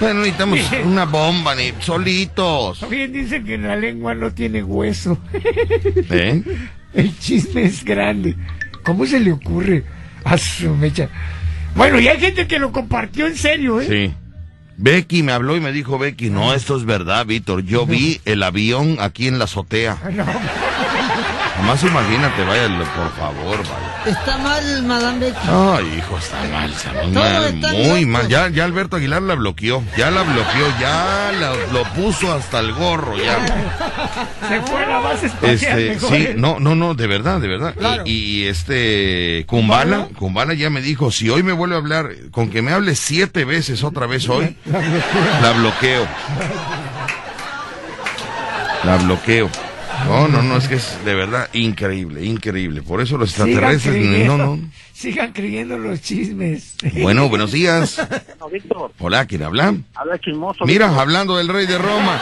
No necesitamos una bomba ni solitos. También dicen que la lengua no tiene hueso. ¿Eh? El chisme es grande. ¿Cómo se le ocurre? A su mecha. Bueno, y hay gente que lo compartió en serio, ¿eh? Sí. Becky me habló y me dijo, Becky, no, esto es verdad, Víctor. Yo vi el avión aquí en la azotea. No. Nomás imagínate, vaya, por favor, vaya. Está mal, Madame Becky. Ay, hijo, está mal, está muy mal, está muy loco. mal. Ya, ya Alberto Aguilar la bloqueó, ya la bloqueó, ya la- lo puso hasta el gorro, ya. Se fue la base espacial. Este, sí, no, no, no, de verdad, de verdad. Claro. Y, y este, Kumbala, Kumbala ya me dijo, si hoy me vuelve a hablar, con que me hable siete veces otra vez hoy, la bloqueo. La bloqueo. No, no, no, es que es de verdad increíble, increíble. Por eso los Sigan extraterrestres, creyendo, no, no. Sigan creyendo los chismes. Bueno, buenos días. Víctor, Hola, ¿quién habla? habla chismoso. Mira, Víctor. hablando del rey de Roma,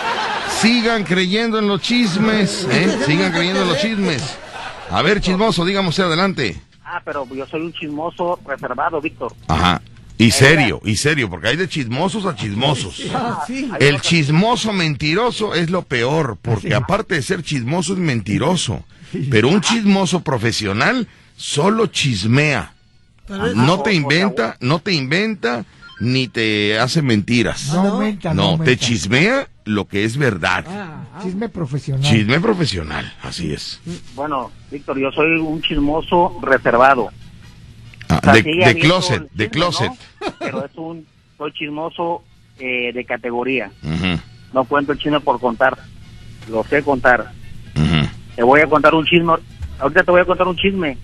sigan creyendo en los chismes, ¿eh? Sigan creyendo en los chismes. A ver, chismoso, dígame usted adelante. Ah, pero yo soy un chismoso reservado, Víctor. Ajá. Y serio, y serio, porque hay de chismosos a chismosos. Ah. El chismoso mentiroso es lo peor, porque aparte de ser chismoso es mentiroso. Pero un chismoso profesional solo chismea. No te inventa, no te inventa, ni te hace mentiras. No aumenta, no No, te chismea lo que es verdad. Chisme profesional. Chisme profesional, así es. Bueno, Víctor, yo soy un chismoso reservado. Ah, O sea, de, closet, de chisme, closet. ¿no? Pero es un, soy chismoso eh, de categoría. No cuento el chisme por contar. Lo sé contar. Te voy a contar un chisme. Ahorita te voy a contar un chisme.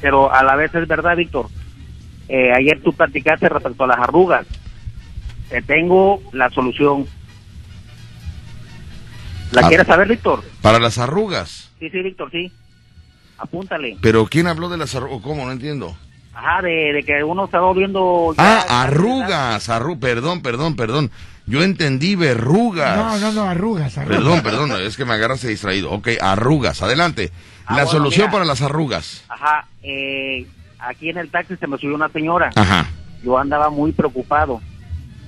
Pero a la vez es verdad, Víctor. Eh, ayer tú platicaste respecto a las arrugas. Te tengo la solución. ¿La Ah. quieres saber, Víctor? Para las arrugas. Sí, sí, Víctor, sí. Apúntale. Pero ¿quién habló de las arrugas? ¿Cómo? No entiendo. Ajá, de, de que uno está volviendo... ya- Ah, arrugas, arru perdón, perdón, perdón. Yo entendí verrugas. No, no, no, arrugas, arrugas. Perdón, perdón, es que me agarraste distraído. Ok, arrugas, adelante. Ah, La bueno, solución mira. para las arrugas. Ajá, eh, aquí en el taxi se me subió una señora. Ajá. Yo andaba muy preocupado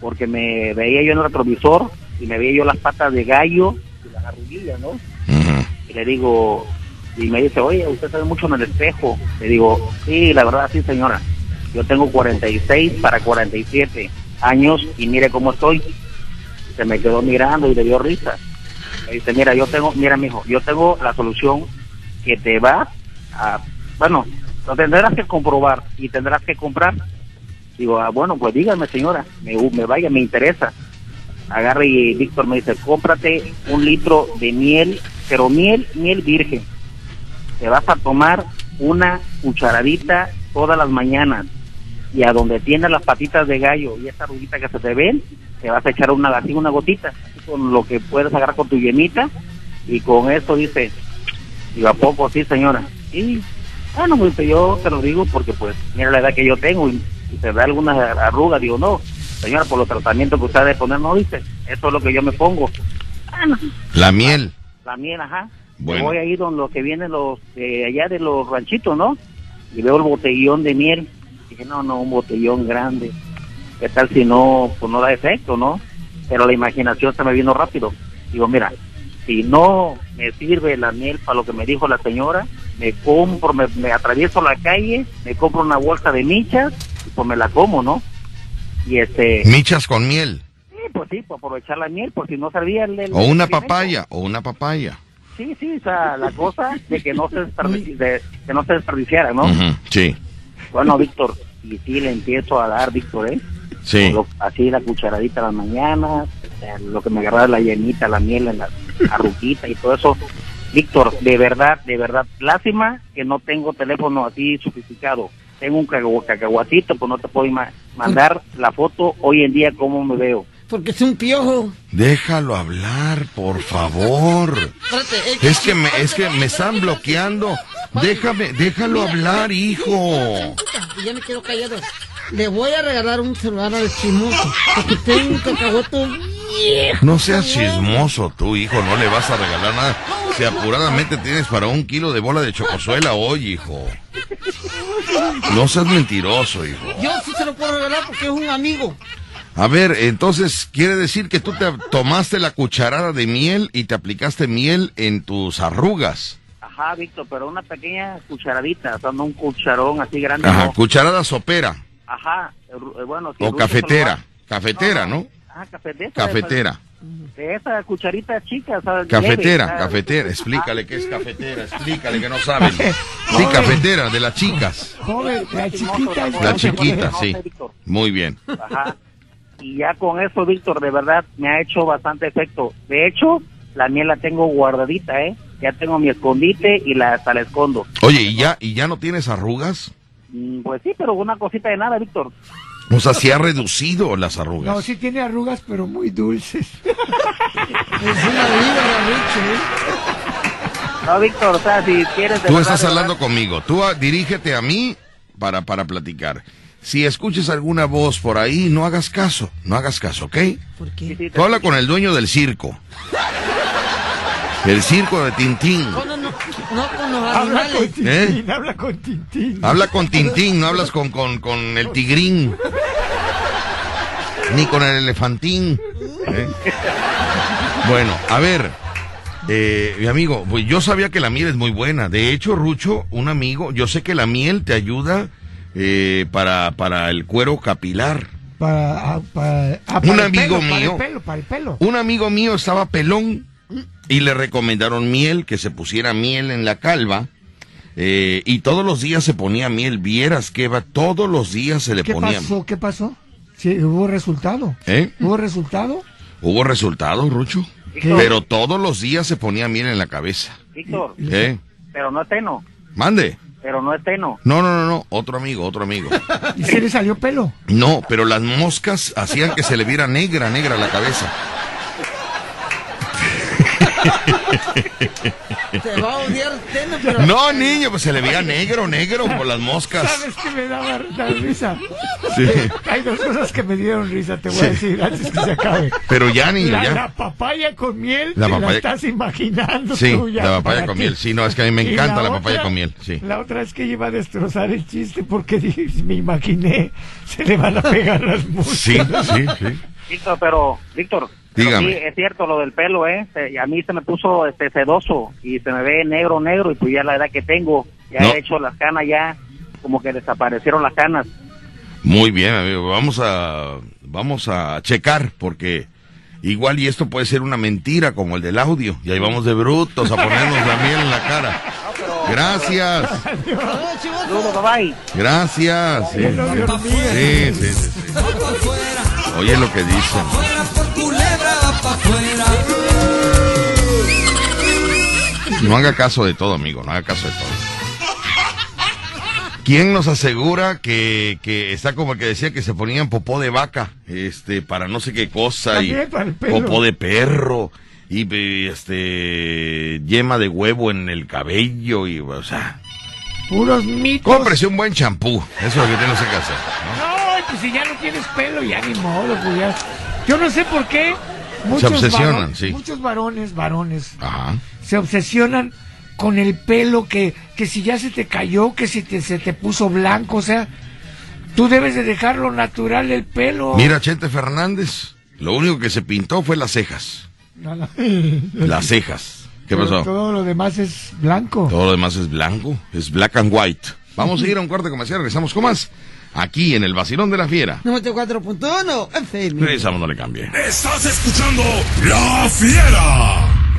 porque me veía yo en el retrovisor y me veía yo las patas de gallo y las arruguillas, ¿no? Ujú. Y le digo, y me dice, oye, usted sabe mucho en el espejo. Le digo, sí, la verdad, sí, señora. Yo tengo 46 para 47 años y mire cómo estoy. Se me quedó mirando y le dio risa. Me dice, mira, yo tengo, mira, mijo, yo tengo la solución que te va a, bueno, lo tendrás que comprobar y tendrás que comprar. Digo, ah, bueno, pues dígame, señora, me, me vaya, me interesa. Agarre y Víctor me dice, cómprate un litro de miel, pero miel, miel virgen. Te vas a tomar una cucharadita todas las mañanas y a donde tiene las patitas de gallo y esa ruguita que se te ven, te vas a echar una, así una gotita, así con lo que puedes agarrar con tu yemita y con eso dice, digo, ¿a poco sí, señora? Y, bueno, pues yo te lo digo porque pues mira la edad que yo tengo y, y te da alguna arruga, digo, no, señora, por los tratamientos que usted ha de poner, no, dice, eso es lo que yo me pongo. Bueno, La miel. la miel, ajá. Bueno. Voy a ir donde los que vienen los de allá de los ranchitos, ¿no? Y veo el botellón de miel. Dije, no, no, un botellón grande. ¿Qué tal si no, pues no da efecto, no? Pero la imaginación se me vino rápido. Digo, mira, si no me sirve la miel para lo que me dijo la señora, me compro, me, me atravieso la calle, me compro una bolsa de michas y pues me la como, ¿no? Y este, Michas con miel. sí, pues sí, por aprovechar la miel, por si no servía el, el O una papaya, o una papaya. Sí, sí, o sea, la cosa de que no se, desperdici- de- que no se desperdiciara, ¿no? Sí. Bueno, Víctor, y sí le empiezo a dar, Víctor, ¿eh? Sí. Lo- así la cucharadita a las mañanas, eh, lo que me agarraba la llenita, la miel en la arruguita y todo eso. Víctor, de verdad, de verdad, lástima que no tengo teléfono así sofisticado. Tengo un cacahu- cacahuatito, pues no te puedo mandar la foto hoy en día cómo me veo. Porque es un piojo. Déjalo hablar, por favor. Espérate, Es que me, es que me están bloqueando. Déjame, déjalo hablar, hijo. Y ya me quedo callado. Le voy a regalar un celular al chismoso. Porque tengo un cacahuato viejo. No seas chismoso tú, hijo, no le vas a regalar nada. Si apuradamente tienes para un kilo de bola de chocosuela hoy, hijo. No seas mentiroso, hijo. Yo sí se lo puedo regalar porque es un amigo. A ver, entonces quiere decir que tú te tomaste la cucharada de miel y te aplicaste miel en tus arrugas. Ajá, Víctor, pero una pequeña cucharadita, o sea, no un cucharón así grande. Ajá, no. cucharada sopera Ajá, eh, bueno. si o cafetera. Cafetera, ¿no? va- Ajá, cafetera. Cafetera. De esa cucharita chica, o sea, Cafetera, leve, cafetera. Explícale qué es cafetera, explícale que no saben. Sí, cafetera, de las chicas. Joven, la chiquita. La chiquita, sí. Muy bien. Ajá. Y ya con eso, Víctor, de verdad me ha hecho bastante efecto. De hecho, la miel la tengo guardadita, ¿eh? Ya tengo mi escondite y la, hasta la escondo. Oye, ¿y ya, ¿y ya no tienes arrugas? Mm, Pues sí, pero una cosita de nada, Víctor. O sea, sí ha reducido las arrugas. No, sí tiene arrugas, pero muy dulces. No, Víctor, o sea, si quieres... Tú estás hablando conmigo. Tú ah, dirígete a mí para, para platicar. Si escuches alguna voz por ahí, no hagas caso. No hagas caso, ¿ok? ¿Por qué? Tú habla con el dueño del circo. El circo de Tintín. No, no, no, no con los Habla con. Tintín, ¿Eh? habla con Tintín. Habla con Tintín, no hablas con, con, con el tigrín. Ni con el elefantín. ¿eh? Bueno, a ver, eh, mi amigo, pues yo sabía que la miel es muy buena. De hecho, Rucho, un amigo, yo sé que la miel te ayuda eh, para, para el cuero capilar. Para, ah, para, ah, Un para amigo pelo, Para mío. el pelo, para el pelo. Un amigo mío estaba pelón y le recomendaron miel, que se pusiera miel en la calva. eh, y todos los días se ponía miel. Vieras que va, todos los días se le ¿Qué ponía. pasó? ¿Qué pasó? Sí, hubo resultado. ¿Eh? ¿Hubo resultado? ¿Hubo resultados, Rucho? ¿Qué? Pero todos los días se ponía miel en la cabeza. Víctor, ¿Eh? pero no es Mande. Pero no es teno. No, no, no, no. Otro amigo, otro amigo. ¿Y se le salió pelo? No, pero las moscas hacían que se le viera negra, negra la cabeza. Te va a odiar Teno, pero... No, niño, pues se le veía negro, negro por las moscas. ¿Sabes qué me daba da risa? Sí. Hay dos cosas que me dieron risa, te voy Sí. a decir antes que se acabe. Pero ya, niño, La, ya. la papaya con miel, La te papaya- la estás imaginando Sí, tú ya la papaya con ti. miel. Sí, no, es que a mí me encanta la papaya con miel. Sí. La otra es que iba a destrozar el chiste porque dije, me imaginé, se le van a pegar las moscas. Sí, sí, sí. Víctor, pero, Víctor, Dígame. sí, es cierto lo del pelo, ¿eh? A mí se me puso este sedoso y se me ve negro, negro, y pues ya la edad que tengo, ya No. he hecho las canas, ya como que desaparecieron las canas. Muy bien, amigo. Vamos a, vamos a checar porque igual y esto puede ser una mentira como el del audio. Y ahí vamos de brutos a ponernos la miel en la cara. Gracias, gracias. Sí, sí, sí, sí, sí. Oye lo que dicen. No haga caso de todo, amigo, no haga caso de todo. ¿Quién nos asegura que, que está como el que decía que se ponían popó de vaca, este, para no sé qué cosa y popó de perro y este yema de huevo en el cabello y o sea, Puros mitos. cómprese un buen champú, eso es lo que tienes que hacer. No, pues si ya no tienes pelo, ya ni modo, pues ya. Yo no sé por qué muchos, obsesionan, varo- sí. muchos varones, varones, Ajá. se obsesionan con el pelo, que, que si ya se te cayó, que si te, se te puso blanco, o sea, tú debes de dejarlo natural el pelo. Mira, Chente Fernández, lo único que se pintó fue las cejas. No, no. Las cejas. ¿Qué Pero pasó? Todo lo demás es blanco. Todo lo demás es blanco, es black and white. Vamos a ir a un cuarto comercial, regresamos con más. Aquí en el Vacilón de la Fiera. 94.1 FM. Regresamos, no le cambie. Estás escuchando La Fiera.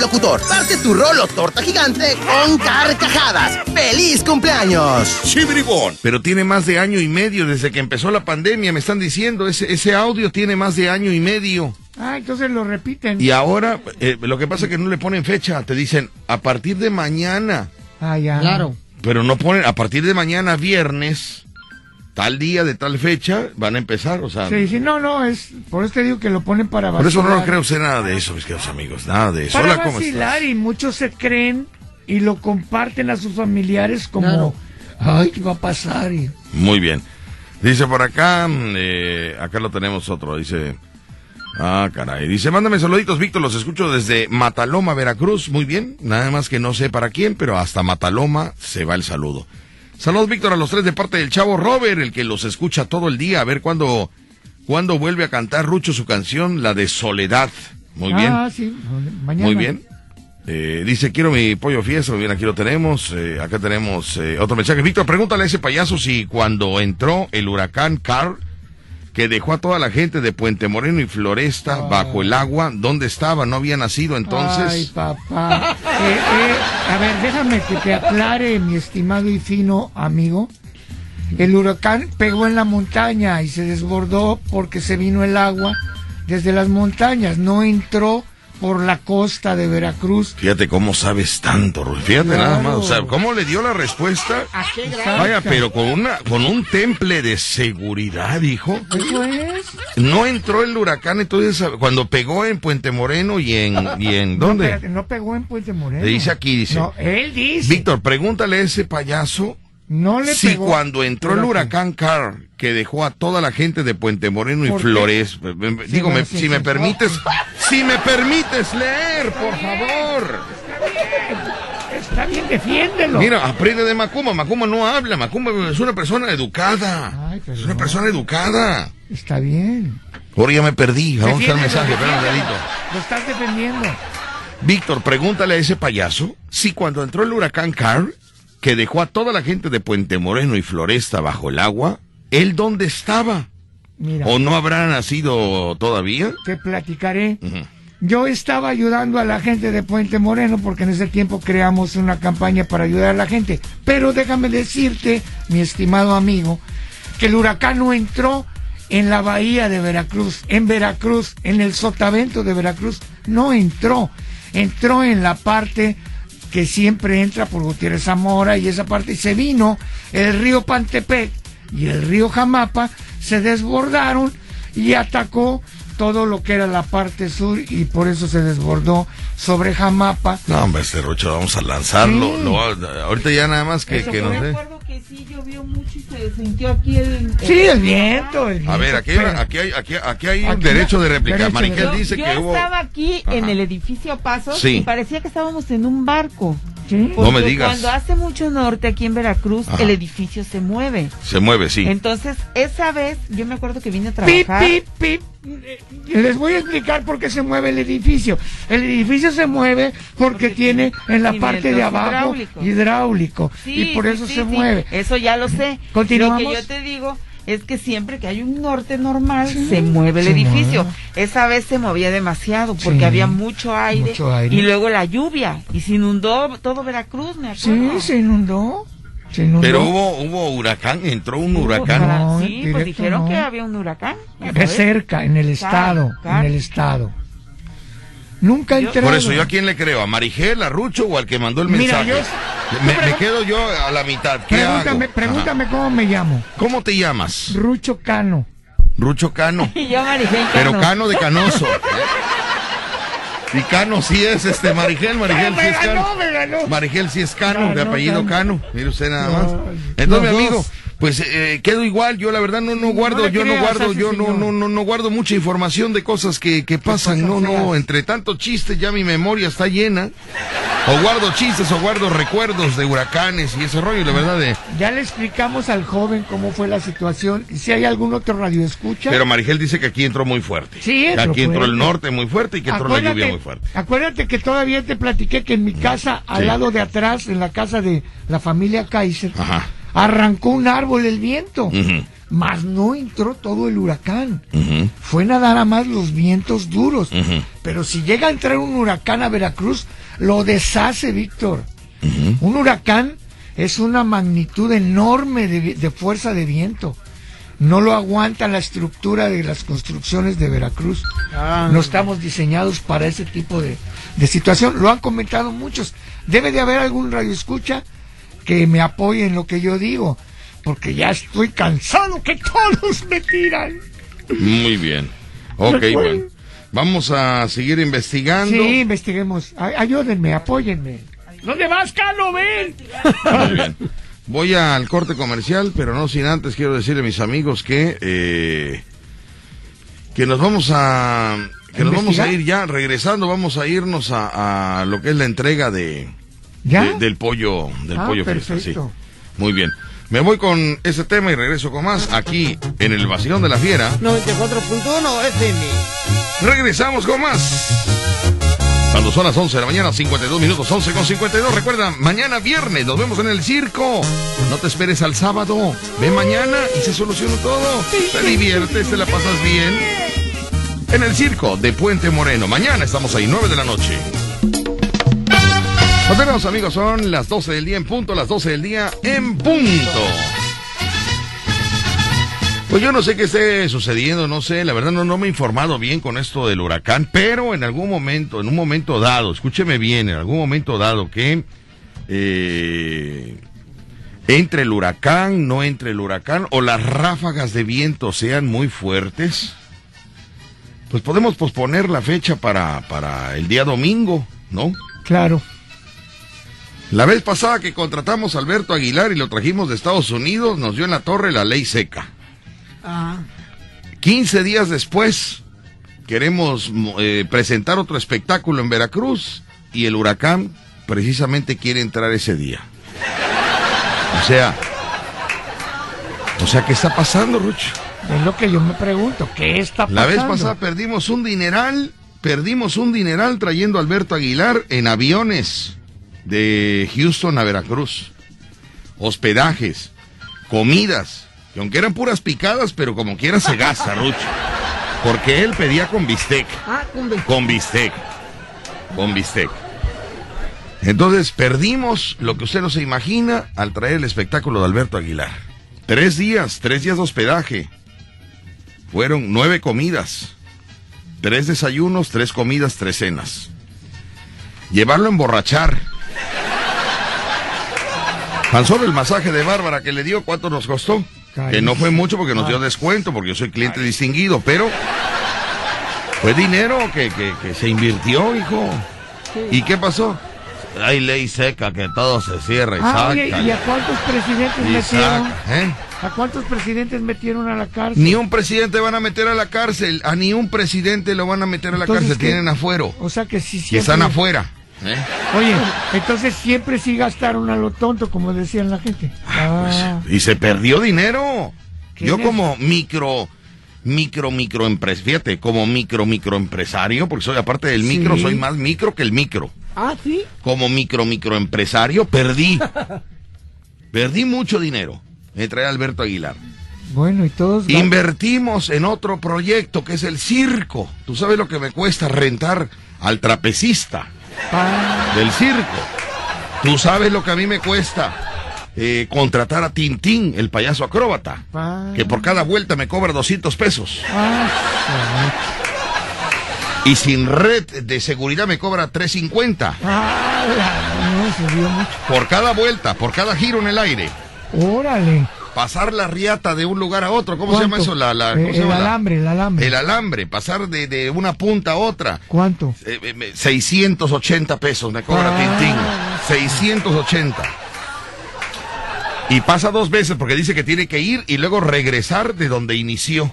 Locutor. Parte tu rolo torta gigante con carcajadas. ¡Feliz cumpleaños! Chibribón. Pero tiene más de año y medio desde que empezó la pandemia, me están diciendo. Ese, ese audio tiene más de año y medio. Ah, entonces lo repiten. Y ahora, eh, lo que pasa es que no le ponen fecha. Te dicen, a partir de mañana. Ah, ya. Claro. Pero no ponen, a partir de mañana, viernes, tal día, de tal fecha, van a empezar. O sea, Sí, sí, no, no, es por eso te digo que lo ponen para por eso no vacilar. creo usted nada de eso, mis queridos amigos. Nada de eso. Para Hola, ¿cómo estás? vacilar y muchos se creen y lo comparten a sus familiares como, Claro. ay, ¿qué va a pasar? Y- Muy bien. Dice por acá, eh, acá lo tenemos otro, dice, ah, caray, dice, mándame saluditos, Víctor, los escucho desde Mataloma, Veracruz, muy bien, nada más que no sé para quién, pero hasta Mataloma se va el saludo. Saludos, Víctor, a los tres de parte del chavo Robert, el que los escucha todo el día, a ver cuándo, cuándo vuelve a cantar Rucho su canción, la de Soledad. Muy bien. Ah, sí, mañana. Muy bien. Eh, dice, quiero mi pollo fiesta. Muy bien, aquí lo tenemos. Eh, acá tenemos eh, otro mensaje. Víctor, pregúntale a ese payaso si cuando entró el huracán Carl, que dejó a toda la gente de Puente Moreno y Floresta bajo el agua, ¿dónde estaba? ¿No había nacido Ay, entonces? papá. Eh, eh, a ver, déjame que te aclare, mi estimado y fino amigo. El huracán pegó en la montaña y se desbordó porque se vino el agua desde las montañas. No entró por la costa de Veracruz. Fíjate cómo sabes tanto, Ruth. Fíjate Claro. nada más. O sea, ¿cómo le dio la respuesta? Vaya, pero con una, con un temple de seguridad, hijo. Eso es. No entró el huracán entonces cuando pegó en Puente Moreno y en, y en ¿dónde? no pegó en Puente Moreno. Dice aquí, dice. No, él dice. Víctor, pregúntale a ese payaso No le si pegó. cuando entró el huracán Carl, que dejó a toda la gente de Puente Moreno y. Flores, eh, eh, digo, me- sí, si sí. me permites, si me permites leer, por favor. Está bien, defiéndelo. Mira, aprende de Macumba. Macumba no habla. Macumba es una persona educada. Ay, Es una persona educada. Está bien. Ahora ya me perdí. Vamos a el mensaje. Espera un ratito. Lo estás defendiendo. Víctor, pregúntale a ese payaso si cuando entró el huracán Carl, que dejó a toda la gente de Puente Moreno y Floresta bajo el agua, ¿él dónde estaba? Mira, ¿O no habrá nacido todavía? te platicaré. Yo estaba ayudando a la gente de Puente Moreno porque en ese tiempo creamos una campaña para ayudar a la gente. Pero déjame decirte, mi estimado amigo, que el huracán no entró en la bahía de Veracruz, en Veracruz, en el sotavento de Veracruz, no entró. Entró en la parte que siempre entra por Gutiérrez Zamora y esa parte y se vino el río Pantepec y el río Jamapa se desbordaron y atacó todo lo que era la parte sur y por eso se desbordó sobre Jamapa. No, hombre, este rocho, vamos a lanzarlo. Sí. Lo- ahorita ya nada más que, que fue. nos dé. Que sí llovió mucho y se sintió aquí el... Sí, el viento, el A ver, viento, aquí, aquí hay, aquí, aquí hay un derecho de réplica. Yo, dice yo que hubo... estaba aquí en el edificio Pasos Sí. y parecía que estábamos en un barco. Sí. No me digas. Cuando hace mucho norte aquí en Veracruz, Ajá. el edificio se mueve. Se mueve, sí. Entonces, esa vez, yo me acuerdo que vine a Pip, trabajar. pip, pip. Eh, Les voy a explicar por qué se mueve el edificio. El edificio se mueve porque, tiene en la parte de abajo hidráulico. Sí, y por eso sí, se sí. mueve. Eso ya lo sé. ¿Continuamos? Lo que yo te digo es que siempre que hay un norte normal, se mueve el se edificio. mueve. Esa vez se movía demasiado porque había mucho aire, Mucho aire. y luego la lluvia y se inundó todo Veracruz, me Sí, acuerdo. Se inundó. Pero hubo, hubo huracán, entró un huracán. No, sí, directo pues dijeron no. que había un huracán. Es cerca, en el estado. claro. En el estado. Nunca entrado. Por eso, ¿yo a quién le creo? ¿A Marigel, a Rucho o al que mandó el Mira, mensaje? yo- me, me quedo yo a la mitad. ¿Qué Pregúntame, hago? pregúntame cómo me llamo. ¿Cómo te llamas? Rucho Cano. Rucho Cano. Y yo, Marigel Pero Cano. Cano de Canoso. Y Cano sí es este Marigel, Marigel sí es Cano. Marigel sí es Cano, de apellido Cano. Mire usted nada más. Entonces, mi amigo, pues eh, quedo igual. Yo la verdad no no guardo, yo no guardo, yo no no no no guardo mucha información de cosas que, que pasan. No no, entre tanto chistes ya mi memoria está llena. O guardo chistes o guardo recuerdos de huracanes y ese rollo, la verdad de. Ya le explicamos al joven cómo fue la situación. Y si hay algún otro radio escucha. Pero Marigel dice que aquí entró muy fuerte. Sí, Que entró aquí entró el norte muy fuerte y que entró la lluvia muy fuerte. Acuérdate que todavía te platiqué que en mi casa, al Sí. lado de atrás, en la casa de la familia Kaiser, Ajá. arrancó un árbol el viento. Ujú, Mas no entró todo el huracán. Fue nada más los vientos duros. Pero si llega a entrar un huracán a Veracruz, lo deshace, Víctor. Un huracán es una magnitud enorme de, fuerza de viento. No lo aguanta la estructura de las construcciones de Veracruz. No estamos diseñados para ese tipo de, de situación. Lo han comentado muchos. Debe de haber algún radioescucha que me apoye en lo que yo digo. Porque ya estoy cansado que todos me tiran. Muy bien. Ok, bueno. Vamos a seguir investigando. Sí, investiguemos. Ay- ayúdenme, apóyenme. ¿Dónde vas, Carlos? Ven. Muy bien. Voy al corte comercial, pero no sin antes quiero decirle a mis amigos que eh, que nos vamos a que nos vamos a ir ya regresando, vamos a irnos a, a lo que es la entrega de, ¿Ya? de- del pollo del Ah, pollo Fiesta, sí. perfecto. Muy bien. Me voy con ese tema y regreso con más aquí en el vacilón de la fiera. 94.1 FM. Regresamos con más. Cuando son las 11 de la mañana, 52 minutos, 11 con 52. Recuerda, mañana viernes nos vemos en el circo. No te esperes al sábado. Ve mañana y se soluciona todo. Te diviertes, te la pasas bien. En el circo de Puente Moreno. Mañana estamos ahí, 9 de la noche. Continuamos amigos, son las 12 del día en punto, las 12 del día en punto. Pues yo no sé qué esté sucediendo, no sé, la verdad no, no me he informado bien con esto del huracán, pero en algún momento, en un momento dado, escúcheme bien, en algún momento dado que eh, entre el huracán, no entre el huracán, o las ráfagas de viento sean muy fuertes, pues podemos posponer la fecha para, para el día domingo, ¿no? Claro. La vez pasada que contratamos a Alberto Aguilar y lo trajimos de Estados Unidos, nos dio en la torre la ley seca. Ah, 15 días después, queremos eh, presentar otro espectáculo en Veracruz y el huracán precisamente quiere entrar ese día. O sea, o sea, ¿qué está pasando, Rucho? Es lo que yo me pregunto. ¿Qué está pasando? La vez pasada perdimos un dineral, perdimos un dineral trayendo a Alberto Aguilar en aviones de Houston a Veracruz. Hospedajes, comidas, que aunque eran puras picadas, pero como quiera se gasta, Rucho. Porque él pedía con bistec, ah, con ve- con bistec, con bistec. Entonces perdimos lo que usted no se imagina al traer el espectáculo de Alberto Aguilar. Tres días, tres días de hospedaje. Fueron nueve comidas. Tres desayunos, tres comidas, tres cenas. Llevarlo a emborrachar. Tan solo el masaje de Bárbara que le dio, ¿cuánto nos costó? Que no fue mucho porque nos dio descuento, porque yo soy cliente distinguido, pero fue dinero que, que- que se invirtió, hijo. ¿Y qué pasó? Hay ley seca que todo se cierra y Ah, saca. oye, ¿y a cuántos presidentes metieron? saca, ¿eh? ¿A cuántos presidentes metieron a la cárcel? Ni un presidente van a meter a la cárcel, a ni un presidente lo van a meter a la Entonces, cárcel, ¿qué? tienen afuero. O sea que sí siempre... están afuera. ¿Eh? Oye, entonces siempre sí gastaron a lo tonto, como decían la gente. Ah, Y se perdió dinero. ¿Qué Yo es? como micro, micro, microempresario, fíjate, como micro, microempresario, porque soy aparte del micro, Sí. soy más micro que el micro. ah, sí. Como micro, microempresario, perdí. perdí mucho dinero. Me trae Alberto Aguilar. bueno, y todos... Invertimos en otro proyecto que es el circo. ¿Tú sabes lo que me cuesta rentar al trapecista Del circo? ¿Tú sabes lo que a mí me cuesta eh, contratar a Tintín, el payaso acróbata? Que por cada vuelta me cobra 200 pesos. ah, Y sin red de seguridad me cobra 350. ah, la- no, se dio mucho. Por cada vuelta, por cada giro en el aire. Órale. Pasar la riata de un lugar a otro. ¿Cómo se llama eso? La, la- Eh, ¿cómo se el llama? Alambre, el alambre. El alambre. Pasar de, de una punta a otra. ¿Cuánto? Eh, eh, me- 680 pesos me cobra Ah. Tintín. 680. Y pasa dos veces porque dice que tiene que ir y luego regresar de donde inició.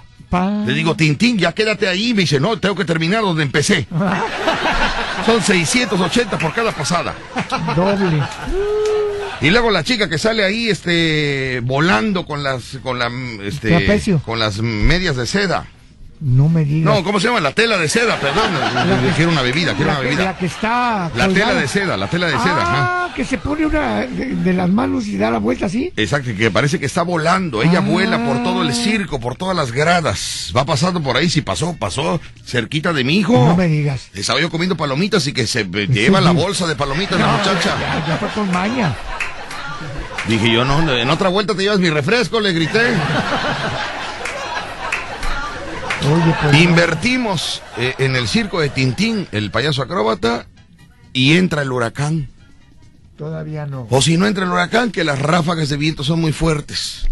Le digo, Tintín, ya quédate ahí. Me dice, no, tengo que terminar donde empecé. Son 680 por cada pasada. Doble. Y luego la chica que sale ahí, este, volando con las, con la, este, Trapecio. con las medias de seda. No me digas. No, ¿cómo se llama? La tela de seda, perdón. Quiero una bebida, quiero una que, bebida. la que está. La colgada. tela de seda, la tela de seda. Ah, que se pone una de, de las manos y da la vuelta así. Exacto, que parece que está volando. Ella Ah. vuela por todo el circo, por todas las gradas. Va pasando por ahí. Si pasó, pasó cerquita de mi hijo. No me digas. Estaba yo comiendo palomitas y que se lleva la bolsa de palomitas la muchacha. Ya, ya fue con maña. Dije yo, no, en otra vuelta te llevas mi refresco, le grité. Oye, pues. Invertimos eh, en el circo de Tintín, el payaso acróbata, y entra el huracán. Todavía no. O si no entra el huracán, que las ráfagas de viento son muy fuertes.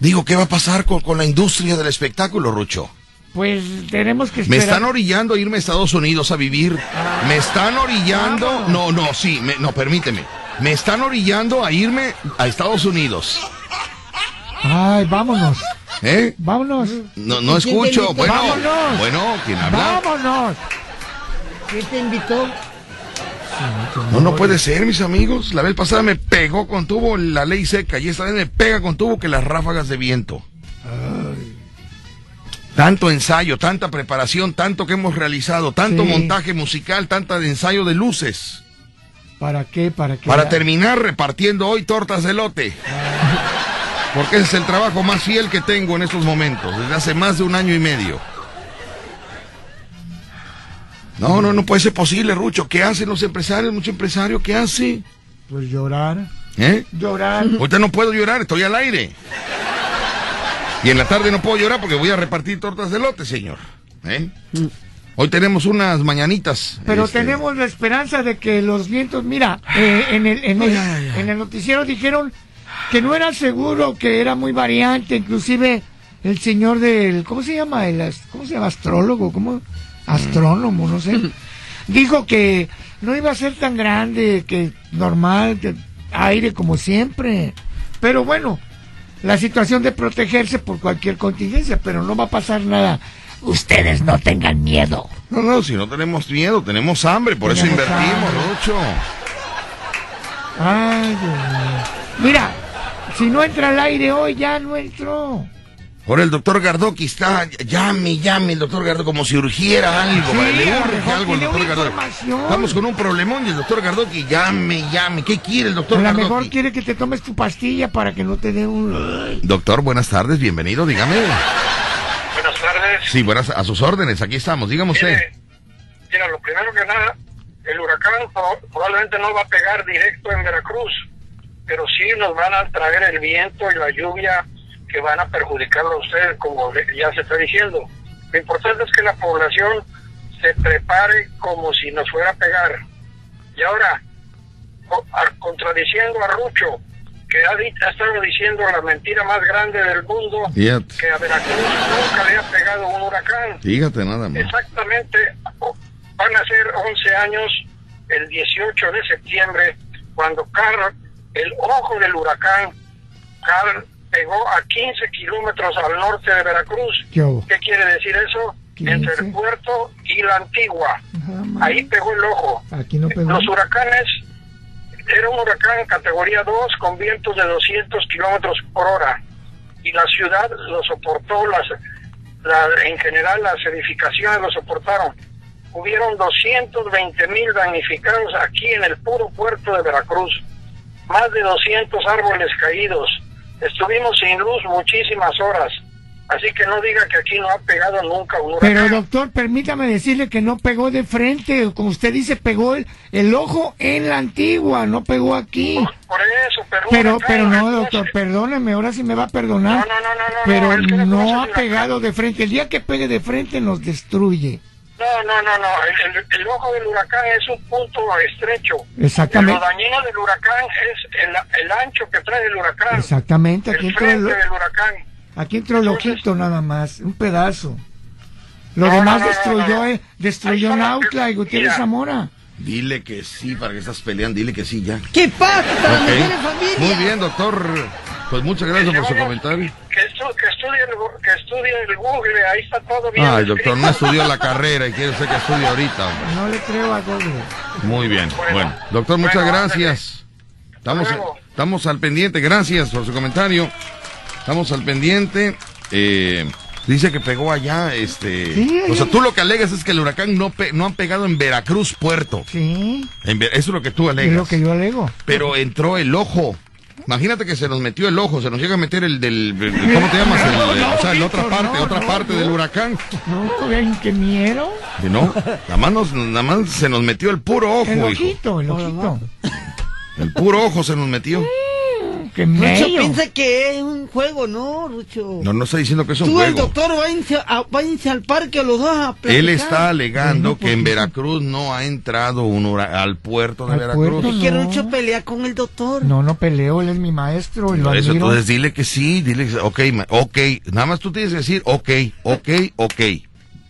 Digo, ¿qué va a pasar con, con la industria del espectáculo, Rucho? Pues tenemos que Me están orillando a irme a Estados Unidos a vivir. Me están orillando. No, no, sí, me- no, permíteme. Me están orillando a irme a Estados Unidos. Ay, vámonos. ¿Eh? Vámonos. No, no ¿Y quién te escucho. Bueno, Vámonos. bueno, ¿quién habla? Vámonos. ¿Quién te invitó? No, no puede ser, mis amigos. La vez pasada me pegó con tubo la ley seca y esta vez me pega con tubo que las ráfagas de viento. Tanto ensayo, tanta preparación, tanto que hemos realizado, tanto Sí. montaje musical, tanta de ensayo de luces. ¿Para qué? ¿Para qué? Para terminar repartiendo hoy tortas de lote. Porque ese es el trabajo más fiel que tengo en estos momentos, desde hace más de un año y medio. No, no, no puede ser posible, Rucho. ¿Qué hacen los empresarios? Mucho empresario, ¿qué hace? Pues llorar. ¿Eh? Llorar. Ahorita no puedo llorar, estoy al aire. Y en la tarde no puedo llorar porque voy a repartir tortas de lote, señor. ¿Eh? Hoy tenemos unas mañanitas. Pero este, tenemos la esperanza de que los vientos, mira, eh, en, el, en, el, en el noticiero dijeron que no era seguro, que era muy variante, inclusive el señor del, ¿cómo se llama? El, ¿Cómo se llama? Astrólogo, ¿cómo? Astrónomo, no sé. Dijo que no iba a ser tan grande, que normal, que aire como siempre. Pero bueno, la situación de protegerse por cualquier contingencia, pero no va a pasar nada. Ustedes no tengan miedo. No, no, si no tenemos miedo, tenemos hambre, por eso invertimos. Rucho. Ay, Dios mío. Mira, si no entra al aire hoy, ya no entró. Ahora el doctor Gardoki está, llame, llame el doctor Gardoki como si urgiera algo, Sí, le urge mejor algo al doctor Gardoki. Estamos con un problemón y el doctor Gardoki, llame, llame. ¿Qué quiere el doctor A lo Gardoki? mejor quiere que te tomes tu pastilla para que no te dé un... Doctor, buenas tardes, bienvenido, dígame. Tardes. Sí, buenas, a sus órdenes, aquí estamos, dígame usted. Mira, lo primero que nada, el huracán pro- probablemente no va a pegar directo en Veracruz, pero sí nos van a traer el viento y la lluvia que van a perjudicarlo a ustedes, como ya se está diciendo. Lo importante es que la población se prepare como si nos fuera a pegar. Y ahora, contradiciendo a Rucho, que ha, ha estado diciendo la mentira más grande del mundo, Fíjate. que a Veracruz nunca le ha pegado un huracán. Fíjate nada más. Exactamente, van a ser 11 años el 18 de septiembre, cuando Carl, el ojo del huracán, Carl pegó a 15 kilómetros al norte de Veracruz. ¿Qué quiere decir eso? Entre el puerto y la antigua. Ahí pegó el ojo. Aquí no pegó. Los huracanes, era un huracán categoría 2 con vientos de 200 kilómetros por hora. Y la ciudad lo soportó, las, la- en general las edificaciones lo soportaron. Hubieron 220 mil damnificados aquí en el puro puerto de Veracruz. Más de 200 árboles caídos. Estuvimos sin luz muchísimas horas. Así que no diga que aquí no ha pegado nunca un huracán. Pero doctor, permítame decirle que no pegó de frente, como usted dice, pegó el, el ojo en la antigua, no pegó aquí. Por eso, pero, Pero, no, doctor, perdóneme, ahora sí me va a perdonar. No, no, no, no, pero es que no ha pegado de frente. El día que pegue de frente nos destruye. No, no, no, no. El, el- el ojo del huracán es un punto estrecho. Exactamente. Lo dañino del huracán es el, el ancho que trae el huracán. Exactamente, el, frente del huracán. Aquí entró el ojito nada más, un pedazo. Lo No, demás no, no, destruyó, no, no. eh, destruyó Nautla y Gutiérrez mira. Zamora. Dile que sí, para que estás peleando, dile que sí ya. ¿Qué pasa? Ok. ¿Tiene familia? Muy bien, doctor. Pues muchas gracias por su comentario. Que, estu- que, estudie el, gu- que estudie el Google, ahí está todo bien. Ay, doctor, no estudió la carrera y quiere usted que estudie ahorita. hombre. No le creo a Google. Muy bien. Bueno, doctor, muchas Bueno, gracias. Estamos, estamos al pendiente. Gracias por su comentario. Estamos al pendiente. Eh, dice que pegó allá, este... Sí, o sea, tú lo que alegas es que el huracán no, pe- no han pegado en Veracruz Puerto. Sí, En eso es lo que tú es alegas. lo que yo alego. Pero entró el ojo. Imagínate que se nos metió el ojo, se nos llega a meter el del... ¿Cómo te llamas? El- el- o sea, la otra parte, otra parte del huracán. No, vean qué miedo. Que no, nada más, nos- nada más se nos metió el puro ojo, El hijo. ojito, el ojito. El puro ojo se nos metió. Qué Rucho piensa que es un juego, ¿no, Rucho? No, no está diciendo que es un Tú, el juego. doctor, váyanse, a- váyanse al parque los dos a platicar. Él está alegando que en pues, Veracruz no ha entrado un hura- al puerto de Al Veracruz. puerto, Es que No. Rucho pelea con el doctor. No, no peleo, él es mi maestro y lo eso, admiro. entonces dile que sí, dile que ok, ok. Nada más tú tienes que decir ok, ok, ok,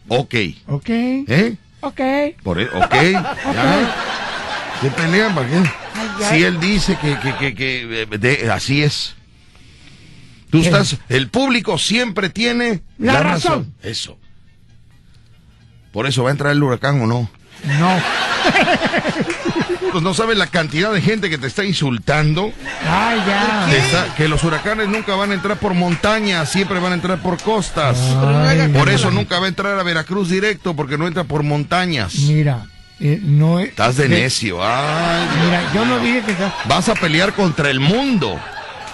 ok. Ok, ¿Eh? ok. Por e- ok, ya. ¿Qué pelean? ¿Para qué? Si él dice que, que, que, que, eh, de- así es. Tú ¿Qué? estás, el público siempre tiene La razón. Eso. Por eso va a entrar el huracán o no. No. Pues no sabes la cantidad de gente que te está insultando. Ay, ya. Está- que los huracanes nunca van a entrar por montañas, siempre van a entrar por costas. Ay, Por eso nunca va a entrar a Veracruz directo, porque no entra por montañas. Mira, eh, no es... Estás de necio. Ay, Mira, yo no dije que... sea- vas a pelear contra el mundo.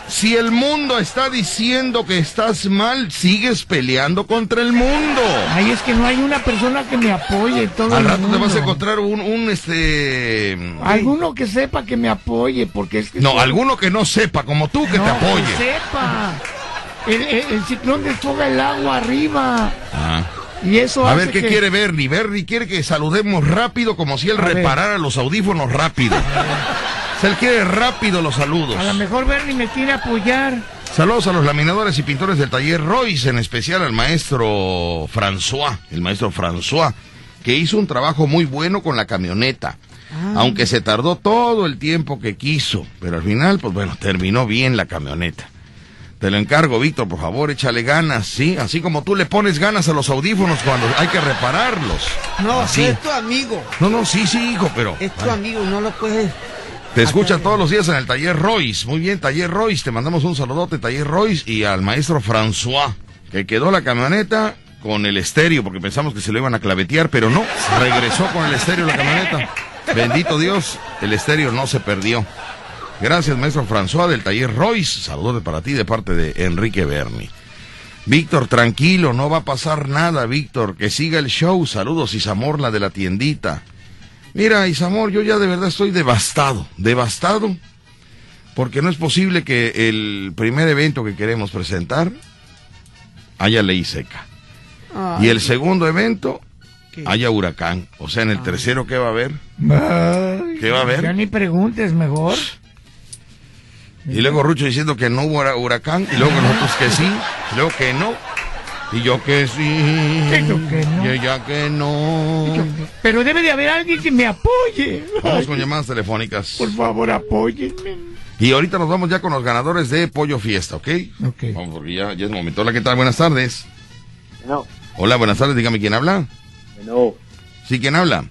Si el mundo está diciendo que estás mal, sigues peleando contra el mundo. Ay, es que no hay una persona que me apoye en todo Al el rato te vas a mundo. encontrar un, un este... Alguno que sepa que me apoye, porque es que... No, alguno que no sepa, como tú, que No, te apoye. que sepa. El, el- el ciclón desfoga el agua arriba. Ah. Y eso A hace ver qué que- quiere Bernie. Bernie quiere que saludemos rápido, como si él A ver. reparara los audífonos rápido. O sea, él quiere rápido los saludos. A lo mejor Bernie me quiere apoyar. Saludos a los laminadores y pintores del taller Royce, en especial al maestro François, el maestro François, que hizo un trabajo muy bueno con la camioneta. Aunque se tardó todo el tiempo que quiso, pero al final, pues bueno, terminó bien la camioneta. Te lo encargo, Víctor, por favor, échale ganas, ¿sí? Así como tú le pones ganas a los audífonos cuando hay que repararlos. No, Así. es tu amigo. No, no, sí, sí, hijo, pero... Es tu amigo, no lo puedes. Te escuchan todos los días en el taller Royce. Muy bien, taller Royce. Te mandamos un saludote, taller Royce, y al maestro François, que quedó la camioneta con el estéreo, porque pensamos que se lo iban a clavetear, pero no, regresó con el estéreo la camioneta. Bendito Dios, el estéreo no se perdió. Gracias, maestro François del taller Royce. Saludote para ti de parte de Enrique Berni. Víctor, tranquilo, no va a pasar nada, Víctor. Que siga el show. Saludos, Isamorla de la tiendita. Mira, Isamor, yo ya de verdad estoy devastado, devastado, porque no es posible que el primer evento que queremos presentar haya ley seca. Y el segundo evento haya huracán. O sea, en el tercero, ¿qué va a haber? Ay, ¿Qué va a haber? Ya ni preguntes, mejor. Y luego Rucho diciendo que no hubo hura- huracán, y luego nosotros que sí, y luego que no, y yo que sí, Y yo que no. y ella que no. Pero debe de haber alguien que me apoye. Vamos con llamadas telefónicas. Por favor, apóyenme. Y ahorita nos vamos ya con los ganadores de Pollo Fiesta, ¿ok? Ok. Vamos, porque ya, ya es momento. Hola, ¿qué tal? Buenas tardes. No, Hola, buenas tardes. Dígame quién habla. no. Sí, ¿quién habla?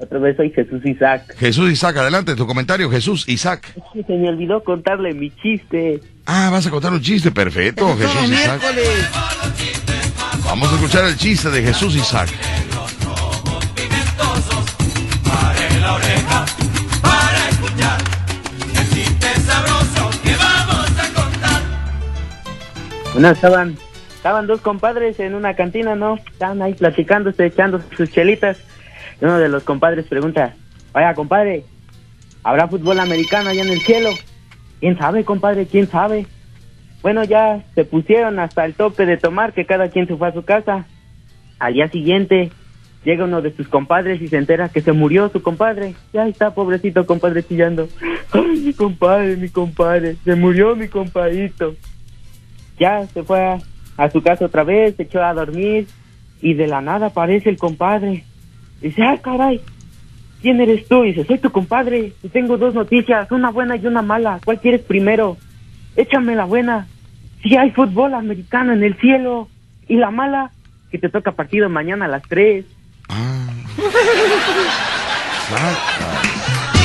Otra vez soy Jesús Isaac. Jesús Isaac, adelante, tu comentario, Jesús Isaac. Se me olvidó contarle mi chiste. Ah, vas a contar un chiste, perfecto, Jesús Isaac. Vamos a escuchar el chiste de Jesús Isaac. Bueno, estaban, estaban dos compadres en una cantina, ¿no? Estaban ahí platicándose, echando sus chelitas. Uno de los compadres pregunta, vaya, compadre, ¿habrá fútbol americano allá en el cielo? ¿Quién sabe, compadre? ¿Quién sabe? Bueno, ya se pusieron hasta el tope de tomar, que cada quien se fue a su casa. Al día siguiente, llega uno de sus compadres y se entera que se murió su compadre. Ya está, pobrecito compadre chillando. Ay, mi compadre, mi compadre, se murió mi compadrito. Ya se fue a, a su casa otra vez, se echó a dormir y de la nada aparece el compadre. Dice, ay, caray, ¿quién eres tú? Y dice, soy tu compadre. Y tengo dos noticias, una buena y una mala. ¿Cuál quieres primero? Échame la buena. Si hay fútbol americano en el cielo. Y la mala, que te toca partido mañana a las 3.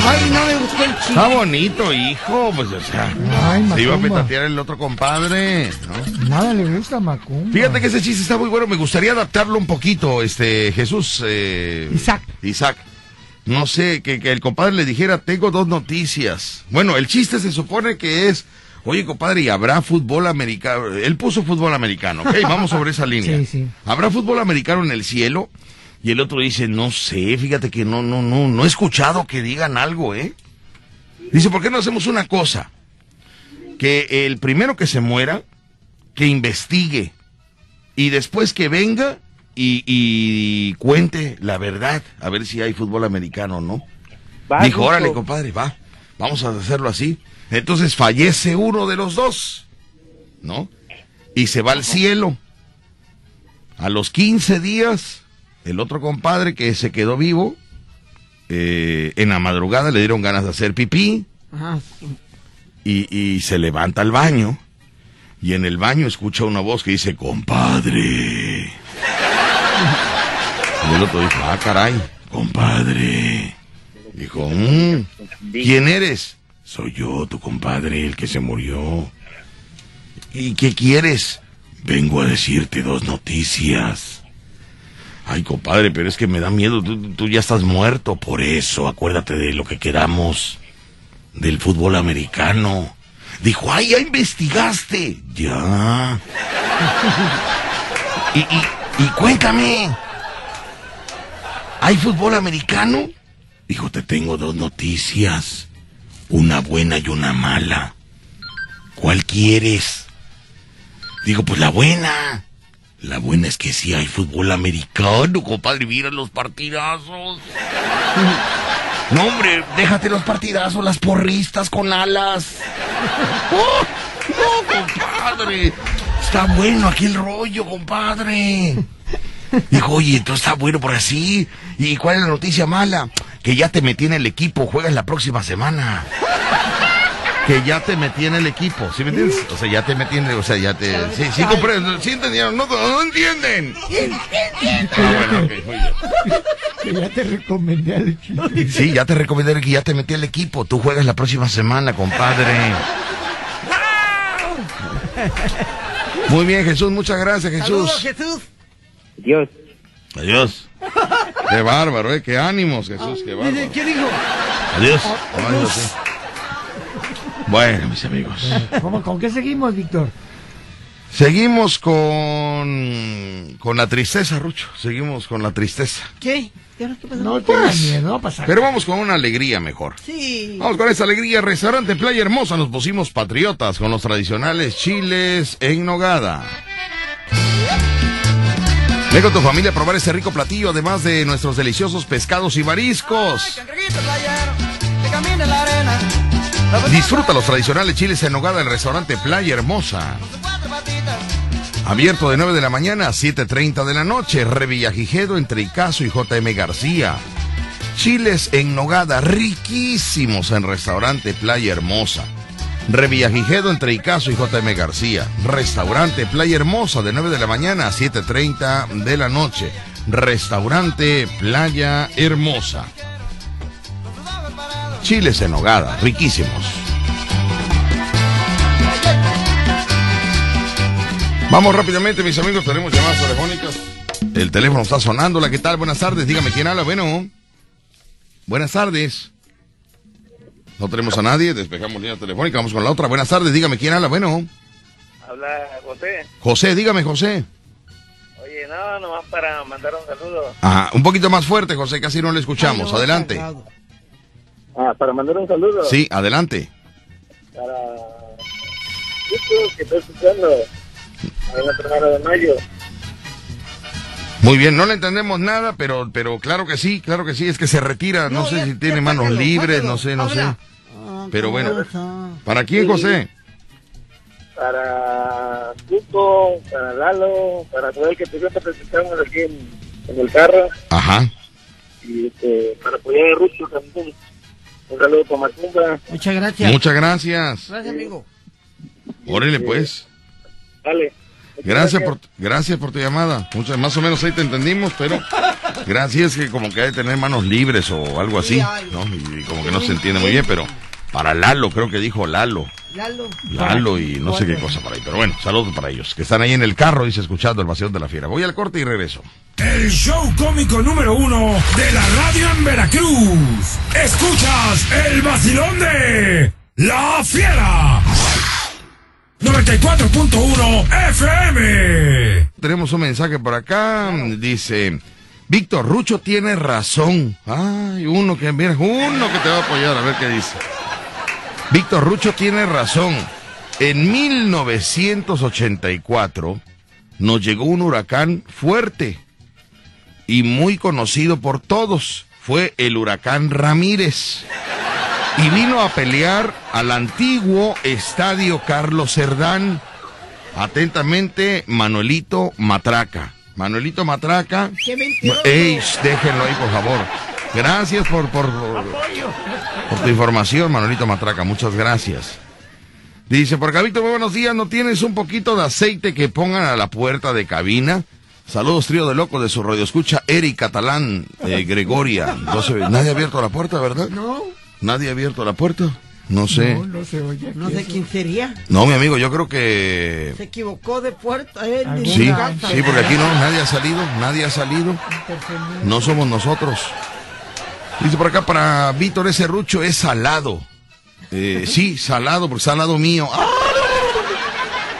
Ay, no me gustó el chiste. Está bonito, hijo. Pues, o sea, Ay, se iba a petatear el otro compadre. ¿no? Nada le gusta Macumba. Fíjate que ese chiste está muy bueno. Me gustaría adaptarlo un poquito, este, Jesús. Isaac. Isaac. No sé, que, que el compadre le dijera, tengo dos noticias. Bueno, el chiste se supone que es, oye, compadre, ¿y habrá fútbol americano? Él puso fútbol americano, ok, vamos sobre esa línea. Sí, sí. ¿Habrá fútbol americano en el cielo? Y el otro dice, no sé, fíjate que no, no, no, no he escuchado que digan algo, ¿eh? Dice, ¿por qué no hacemos una cosa? Que el primero que se muera, que investigue. Y después que venga y, y cuente la verdad, a ver si hay fútbol americano o no. Va, Dijo, órale, compadre, va, vamos a hacerlo así. Entonces fallece uno de los dos, ¿no? Y se va al cielo. A los 15 días, el otro compadre que se quedó vivo, eh, en la madrugada le dieron ganas de hacer pipí Ajá. y, y se levanta al baño y en el baño escucha una voz que dice, compadre. Y el otro dijo, ah, caray, compadre. Dijo, "Mm, ¿quién eres? Soy yo, tu compadre, el que se murió. ¿Y qué quieres? Vengo a decirte dos noticias. Ay, compadre, pero es que me da miedo, tú, tú ya estás muerto, por eso acuérdate de lo que quedamos del fútbol americano. Dijo, ay, ya investigaste. Ya. y, y, y cuéntame, ¿hay fútbol americano? Dijo, te tengo dos noticias, una buena y una mala. ¿Cuál quieres? Digo, pues la buena. La buena es que sí hay fútbol americano, compadre, mira los partidazos. No, hombre, déjate los partidazos, las porristas con alas. ¡Oh! ¡No, compadre! Está bueno aquí el rollo, compadre. Dijo, oye, entonces está bueno por así. ¿Y cuál es la noticia mala? Que ya te metí en el equipo, juegas la próxima semana. Que ya te metí en el equipo, ¿sí me entiendes? O sea, ya te metí en el, o sea, ya te... Sí, sí comprendo, sí entendieron, no, no entienden. Ah, bueno, ok, muy bien. Que ya te recomendé al chiste. Sí, ya te recomendé que ya te metí al equipo. Tú juegas la próxima semana, compadre. Muy bien, Jesús, muchas gracias, Saludos, Jesús. Jesús. Dios. Adiós. Qué bárbaro, ¿eh? Qué ánimos, Jesús, qué bárbaro. ¿Qué dijo? Adiós. Adiós, sí. Bueno, mis amigos. ¿Cómo, ¿Con qué seguimos, Víctor? Seguimos con, con la tristeza, Rucho. Seguimos con la tristeza. ¿Qué? No tengas miedo, no pasa Pero vamos con una alegría mejor. Sí. Vamos con esa alegría. Restaurante Playa Hermosa. Nos pusimos patriotas con los tradicionales chiles en nogada. Ven con tu familia a probar este rico platillo, además de nuestros deliciosos pescados y mariscos. Disfruta los tradicionales chiles en nogada en el restaurante Playa Hermosa. Abierto de 9 de la mañana a 7.30 de la noche. Revillagigedo entre Icaso y JM García. Chiles en nogada riquísimos en restaurante Playa Hermosa. Revillagigedo entre Icaso y JM García. Restaurante Playa Hermosa de 9 de la mañana a 7.30 de la noche. Restaurante Playa Hermosa. Chiles en nogada, riquísimos. Vamos rápidamente, mis amigos, tenemos llamadas telefónicas. El teléfono está sonando. Hola, ¿qué tal? Buenas tardes. Dígame quién habla. Bueno. Buenas tardes. No tenemos a nadie, despejamos línea telefónica, vamos con la otra. Buenas tardes, dígame quién habla. Bueno. Habla José. José, dígame, José. Oye, no, nomás para mandar un saludo. Ajá, un poquito más fuerte, José, casi no le escuchamos. Adelante. Ah, para mandar un saludo. Sí, adelante. Para que está escuchando en la primera de mayo. Muy bien, no le entendemos nada, pero, pero claro que sí, claro que sí, es que se retira, no, sé si tiene manos libres, no sé, no sé. Pero bueno, ¿para quién, José? Para Cuco, para Lalo, para todo el que te está presentando aquí en, en el carro. Ajá. y este, para apoyar a Rucho también. Un saludo para Macumba. Muchas gracias. Muchas gracias. Gracias, amigo. Órale, pues. Dale. Gracias por, gracias por tu llamada. Muchas, más o menos ahí te entendimos, pero gracias que como que hay de tener manos libres o algo así, ¿no? Y, como que no se entiende muy bien, pero para Lalo, creo que dijo Lalo. Lalo. Lalo y no sé qué cosa para ahí. Pero bueno, saludos para ellos, que están ahí en el carro, dice, escuchando el vacío de la fiera. Voy al corte y regreso. El show cómico número uno de la radio en Veracruz. Escuchas el vacilón de La Fiera. 94.1 FM. Tenemos un mensaje por acá, dice, Víctor Rucho tiene razón. Ay, uno que, mira, uno que te va a apoyar, a ver qué dice. Víctor Rucho tiene razón. En 1984 nos llegó un huracán fuerte y muy conocido por todos. Fue el huracán Ramírez. Y vino a pelear al antiguo Estadio Carlos Cerdán. Atentamente, Manuelito Matraca. Manuelito Matraca. Qué mentiroso. Ey, déjenlo ahí, por favor. Gracias por, por, por, por tu información, Manuelito Matraca. Muchas gracias. Dice, por Víctor, muy buenos días. ¿No tienes un poquito de aceite que pongan a la puerta de cabina? Saludos, trío de locos de su radio. Escucha Eric Catalán, eh, Gregoria. No se ve- Nadie ha abierto la puerta, ¿verdad? No. ¿Nadie ha abierto la puerta? No sé. No, no se oye. No sé quién sería. No, mi amigo, yo creo que... Se equivocó de puerta. eh, Sí, sí, porque aquí no, nadie ha salido, nadie ha salido. No somos nosotros. Dice por acá para Víctor ese rucho es salado. Eh, sí, salado, porque salado mío. ¡Ah!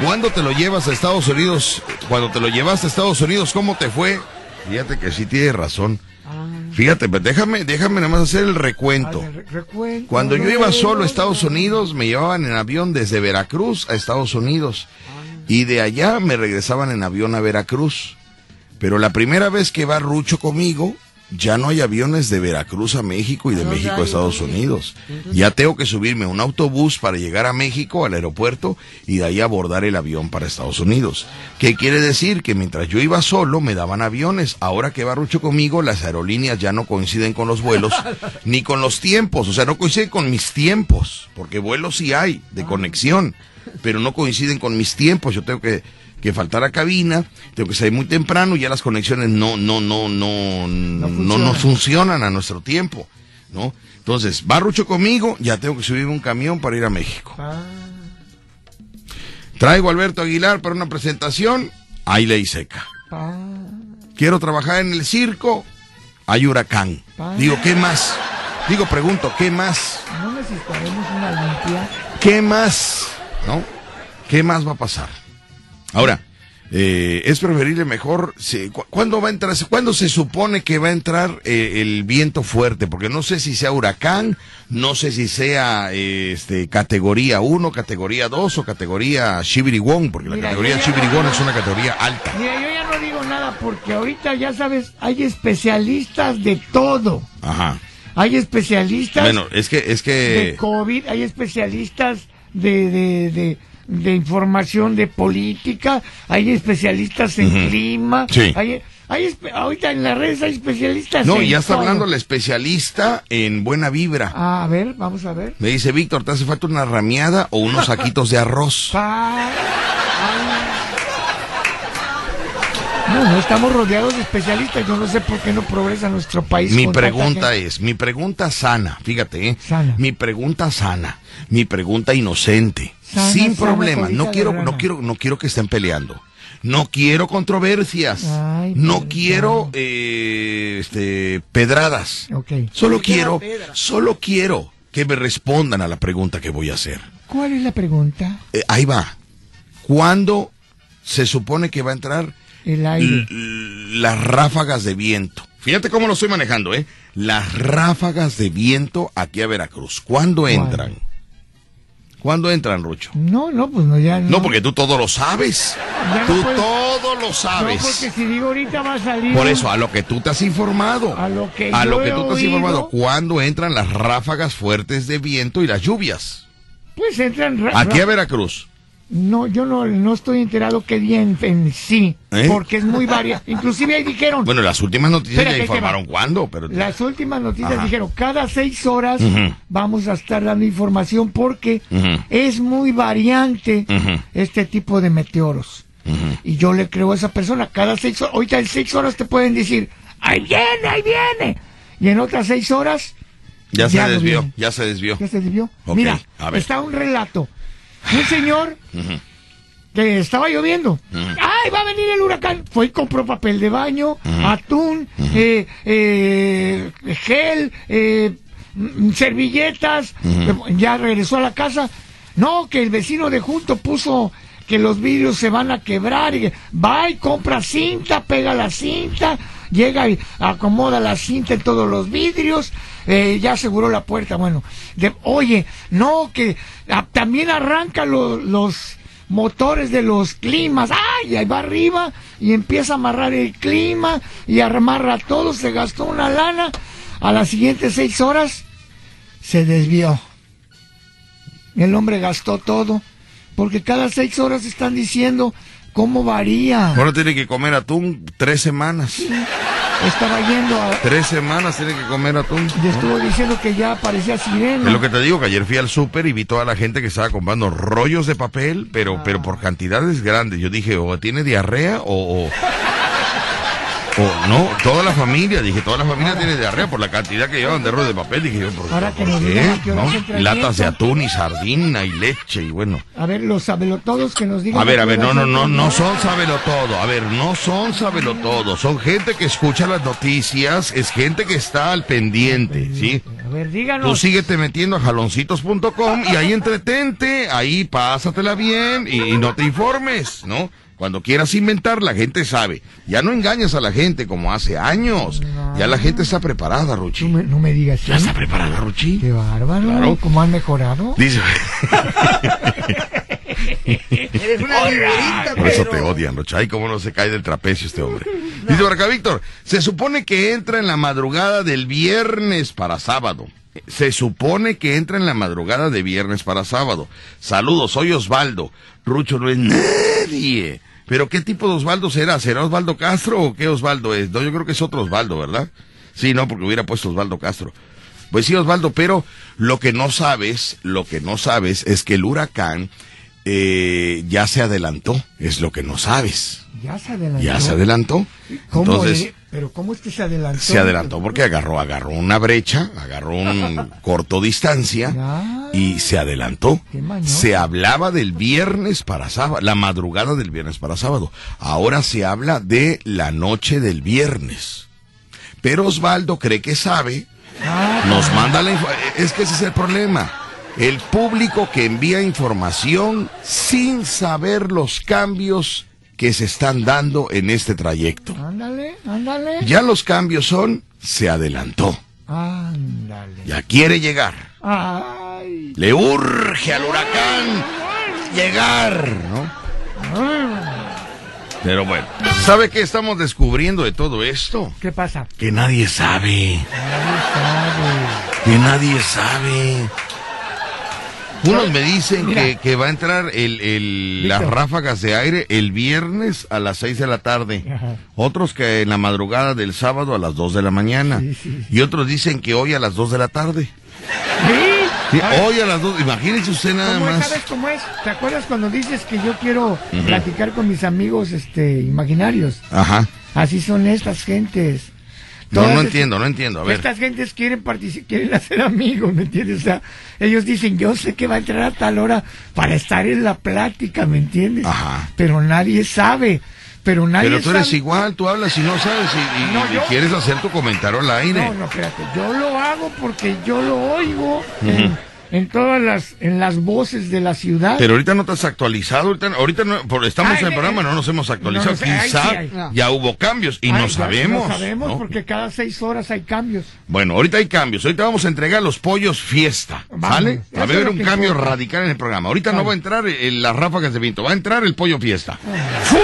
¿Cuándo te lo llevas a Estados Unidos? Cuando te lo llevaste a Estados Unidos, ¿cómo te fue? Fíjate que sí tiene razón. Fíjate, pero déjame, déjame nada más hacer el recuento. Recuento. Cuando yo iba solo a Estados Unidos, me llevaban en avión desde Veracruz a Estados Unidos. Y de allá me regresaban en avión a Veracruz. Pero la primera vez que va Rucho conmigo, ya no hay aviones de Veracruz a México y de México a Estados Unidos. Ya tengo que subirme a un autobús para llegar a México, al aeropuerto, y de ahí abordar el avión para Estados Unidos. ¿Qué quiere decir? Que mientras yo iba solo, me daban aviones. Ahora que va Rucho conmigo, las aerolíneas ya no coinciden con los vuelos, ni con los tiempos. O sea, no coinciden con mis tiempos, porque vuelos sí hay, de conexión, pero no coinciden con mis tiempos. Yo tengo que que faltar a cabina, tengo que salir muy temprano, ya las conexiones no, no, no, no, no, no, funcionan a nuestro tiempo, ¿no? Entonces, va Rucho conmigo, ya tengo que subir un camión para ir a México. Traigo a Alberto Aguilar para una presentación, hay ley seca. Quiero trabajar en el circo, hay huracán. Digo, ¿qué más? Digo, pregunto, ¿qué más? No necesitaremos una limpia. ¿Qué más? ¿No? ¿Qué más va a pasar? Ahora, eh, es preferible mejor, si- cu- ¿cuándo va a entrar, cuándo se supone que va a entrar eh, el viento fuerte? Porque no sé si sea huracán, no sé si sea eh, este, categoría 1, categoría 2 o categoría Shibirigón, porque la categoría Shibirigón es una categoría alta. Mira, yo ya no digo nada porque ahorita ya sabes, hay especialistas de todo. Ajá. Hay especialistas Bueno, es que, es de que, COVID, hay especialistas de, de, de, de información de política, hay especialistas en clima, Sí. hay, hay ahorita en las redes hay especialistas no, en ya está todo. hablando la especialista en buena vibra. Ah, a ver, vamos a ver. Me dice, Víctor, ¿te hace falta una ramiada o unos saquitos de arroz? Pa- No, no estamos rodeados de especialistas. Yo no sé por qué no progresa nuestro país. Mi pregunta es, mi pregunta sana, fíjate, ¿eh? Mi pregunta sana, mi pregunta inocente, Sana, sin sana, problema. colita No quiero, no quiero, no quiero que estén peleando. No quiero controversias. Ay, no quiero, eh, este, pedradas. Solo quiero, solo quiero que me respondan a la pregunta que voy a hacer. ¿Cuál es la pregunta? Eh, ahí va. ¿Cuándo se supone que va a entrar El aire. l- las ráfagas de viento. Fíjate cómo lo estoy manejando, ¿eh? Las ráfagas de viento aquí a Veracruz. ¿Cuándo entran? ¿Cuándo entran, Rucho? No, no, pues no, ya no. No, porque tú todo lo sabes. Ya Tú todo lo No, sabes. porque si digo ahorita va a salir. Por eso, a lo que tú te has informado. A lo que A yo lo que he tú te has informado. ¿Cuándo entran las ráfagas fuertes de viento y las lluvias? Pues entran. ra- Aquí a ra- Veracruz. No, yo no, no estoy enterado qué día en, en sí, ¿Eh? porque es muy variado. Inclusive ahí dijeron, Bueno, las últimas noticias Espérate, ya informaron cuándo, pero... las últimas noticias Ajá. dijeron, cada seis horas vamos a estar dando información porque es muy variante este tipo de meteoros. Y yo le creo a esa persona, cada seis horas, ahorita en seis horas te pueden decir, ahí viene, ahí viene. Y en otras seis horas, Ya se Ya desvió, ya se desvió. ya se desvió. Mira, está un relato. Un señor que estaba lloviendo. ¡Ay, va a venir el huracán! Fue y compró papel de baño, atún, eh, eh, gel, eh, servilletas. Ya regresó a la casa. No, que el vecino de junto puso que los vidrios se van a quebrar. Y va y compra cinta, pega la cinta, llega y acomoda la cinta en todos los vidrios. Eh, ya aseguró la puerta. Bueno, de- oye, no, que también arranca lo- los motores de los climas. ¡Ay! Ahí va arriba y empieza a amarrar el clima y amarra todo. Se gastó una lana. A las siguientes seis horas se desvió. El hombre gastó todo. Porque cada seis horas están diciendo cómo varía. Ahora tiene que comer atún tres semanas. Estaba yendo a. Tres semanas tiene que comer atún. Y estuvo diciendo que ya parecía sirena. Es lo que te digo, que ayer fui al súper y vi toda la gente que estaba comprando rollos de papel, pero, pero por cantidades grandes. Yo dije, o tiene diarrea o... o... o no, toda la familia, dije, toda la familia tiene diarrea por la cantidad que llevan de rollos de papel. Dije yo, ¿por, Ahora que por qué? ¿No? Latas de atún y sardina y leche y bueno. A ver, los sabelotodos que nos digan. A ver, a ver, no, no, no, no son sábelo todo. A ver, no son sábelo todo. Son gente que escucha las noticias, es gente que está al pendiente, ¿sí? A ver, Tú díganos. síguete metiendo a jaloncitos.com y ahí entretente, ahí pásatela bien y, y no te informes, ¿no? Cuando quieras inventar, la gente sabe. Ya no engañas a la gente como hace años. Ya la gente está preparada, Ruchi. No me, no me digas. Ya está preparada, Ruchi. Qué bárbaro. Claro. ¿Cómo han mejorado? Dice, Eres una por eso te odian, Ruchi. Ay, cómo no se cae del trapecio este hombre. Dice por acá, Víctor, se supone que entra en la madrugada del viernes para sábado. Se supone que entra en la madrugada de viernes para sábado. Saludos, soy Osvaldo. Rucho no es nadie. Pero ¿qué tipo de Osvaldo será? ¿Será Osvaldo Castro o qué Osvaldo es? No, yo creo que es otro Osvaldo, ¿verdad? Sí, no, porque hubiera puesto Osvaldo Castro. Pues sí, Osvaldo, pero lo que no sabes, lo que no sabes es que el huracán eh, ya se adelantó, es lo que no sabes. Ya se adelantó. Ya se adelantó. ¿Cómo, Entonces, eh? Pero ¿cómo es que se adelantó? se adelantó porque agarró, agarró una brecha, agarró un corto distancia y se adelantó. Se hablaba del viernes para sábado, la madrugada del viernes para sábado. Ahora se habla de la noche del viernes. Pero Osvaldo cree que sabe, nos manda la info- Es que ese es el problema. El público que envía información sin saber los cambios que se están dando en este trayecto. Ándale, ándale. Ya los cambios son, se adelantó. Ándale. Ya quiere llegar. Ay. Le urge al huracán llegar, ¿no? Pero bueno, ¿sabe qué estamos descubriendo de todo esto? ¿Qué pasa? Que nadie sabe. Que nadie sabe. Unos me dicen que, que va a entrar el, el- las ráfagas de aire el viernes a las 6 de la tarde. Ajá. Otros que en la madrugada del sábado a las 2 de la mañana. Y otros dicen que hoy a las 2 de la tarde. Sí, hoy a las 2. Imagínense usted nada ¿Cómo es? más. ¿Sabes cómo es? ¿Te acuerdas cuando dices que yo quiero platicar con mis amigos este imaginarios? Ajá. Así son estas gentes. No, no entiendo, no entiendo. A ver. Estas gentes quieren participar, quieren hacer amigos, ¿me entiendes? O sea, ellos dicen, yo sé que va a entrar a tal hora para estar en la plática, ¿me entiendes? Ajá. Pero nadie sabe. Pero nadie Pero tú eres sabe. igual, tú hablas y no sabes y, y- No, y yo- quieres hacer tu comentario al aire. No, no, espérate. Yo lo hago porque yo lo oigo en todas las, en las voces de la ciudad. Pero ahorita no te has actualizado, ahorita, ahorita no, por- estamos Ay, en el eh, programa, no nos hemos actualizado. no sé, ay, Quizá sí, ay. ya hubo cambios y no sabemos. No sabemos porque cada seis horas hay cambios. Bueno, ahorita hay cambios. Ahorita vamos a entregar los pollos fiesta. ¿Vale? Va a haber un cambio importa. radical en el programa. Ahorita no va a entrar eh, las ráfagas de viento, va a entrar el pollo fiesta. ¡Fum!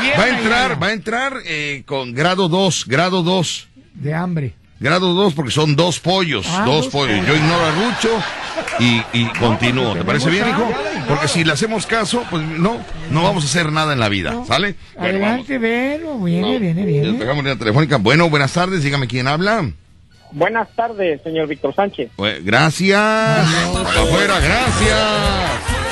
Fiesta Va a entrar, va a entrar eh, con grado 2, grado 2. De hambre. Grado 2 porque son dos pollos, Ah, dos dos pollos. pollos. Yo ignoro a Rucho y, y continúo. ¿Te parece bien, hijo? Porque si le hacemos caso, pues no, no vamos a hacer nada en la vida, ¿sale? Bueno. Adelante, Vero. Viene, viene, Ya viene. Dejamos línea telefónica. Bueno, buenas tardes, dígame quién habla. Buenas tardes, señor Víctor Sánchez. Pues, gracias. Para afuera, gracias.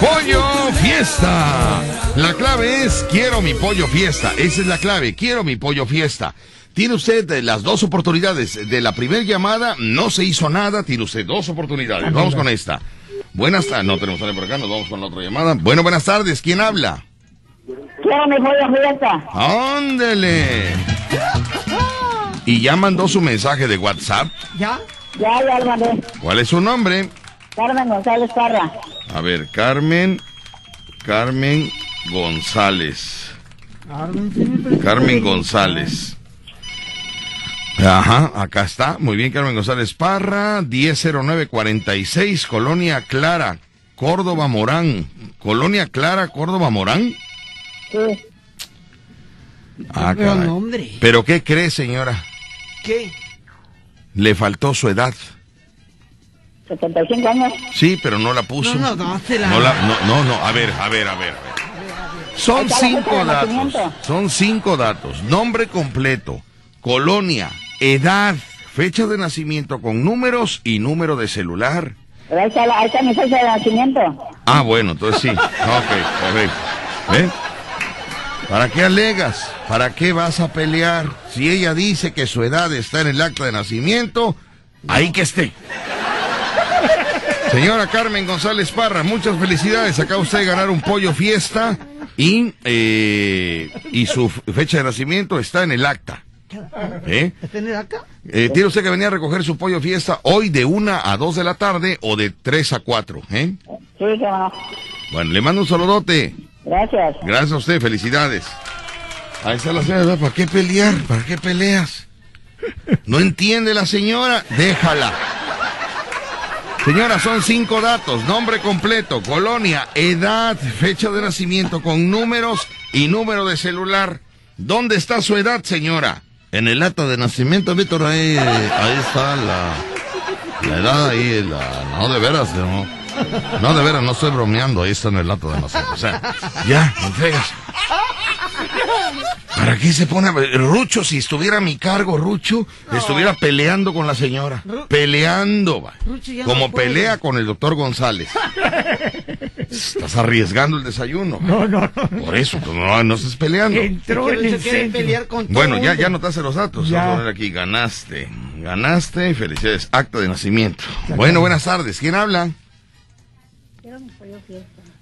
Pollo fiesta. La clave es quiero mi pollo fiesta. Esa es la clave. Quiero mi pollo fiesta. Tiene usted eh, las dos oportunidades. De la primera llamada no se hizo nada. Tiene usted dos oportunidades. Vamos con esta. Buenas tardes. No tenemos a nadie por acá. Nos vamos con la otra llamada. Bueno, buenas tardes. ¿Quién habla? Quiero mi pollo fiesta. Ándele. Y ya mandó su mensaje de WhatsApp. ¿Ya? Ya, ya lo mandé. ¿Cuál es su nombre? Carmen González Parra. A ver, Carmen. Carmen González. Carmen González. Ajá, acá está. Muy bien, Carmen González Parra, 100946, Colonia Clara, Córdoba Morán. Colonia Clara, Córdoba Morán. Sí. Ah, Pero no, hombre. ¿Pero qué cree, señora? ¿Qué? Le faltó su edad. 75 años. Sí, pero no la puso. No, no, dásela. No, la- no, no, no, a ver, a ver, a ver. a ver. Son cinco datos. Son cinco datos. Nombre completo, colonia, edad, fecha de nacimiento con números y número de celular. Pero ahí está, la- ahí está mi fecha de nacimiento. Ah, bueno, entonces sí. Ok, correcto. ¿Eh? ¿Para qué alegas? ¿Para qué vas a pelear? Si ella dice que su edad está en el acta de nacimiento, ahí que esté. Señora Carmen González Parra, muchas felicidades. Acaba usted de ganar un pollo fiesta y, eh, y su fecha de nacimiento está en el acta. ¿Eh? ¿Tener acá? Eh, tiene usted que venir a recoger su pollo fiesta hoy de una a dos de la tarde o de tres a cuatro. ¿eh? Sí, se va. Bueno, le mando un saludote. Gracias. Gracias a usted, felicidades. Ahí está la señora, ¿para qué pelear? ¿Para qué peleas? ¿No entiende la señora? Déjala. Señora, son cinco datos, nombre completo, colonia, edad, fecha de nacimiento con números y número de celular. ¿Dónde está su edad, señora? En el acta de nacimiento, Víctor, ahí, ahí está la, la edad, ahí, la, no, de veras, no. No, de veras, no estoy bromeando, ahí está en el acta de nacimiento. O sea, ya, entregas. ¿Para qué se pone a... Rucho, si estuviera a mi cargo, Rucho, estuviera peleando con la señora. Peleando, va. Como no pelea con el doctor González. Estás arriesgando el desayuno. No, no, no. Por eso, pues, no, no estés peleando. Entró en el pelear con todo Bueno, ya, ya notaste los datos. Ya. Vamos a poner aquí, ganaste. Ganaste y felicidades. Acta de nacimiento. Bueno, buenas tardes. ¿Quién habla? Quiero mi pollo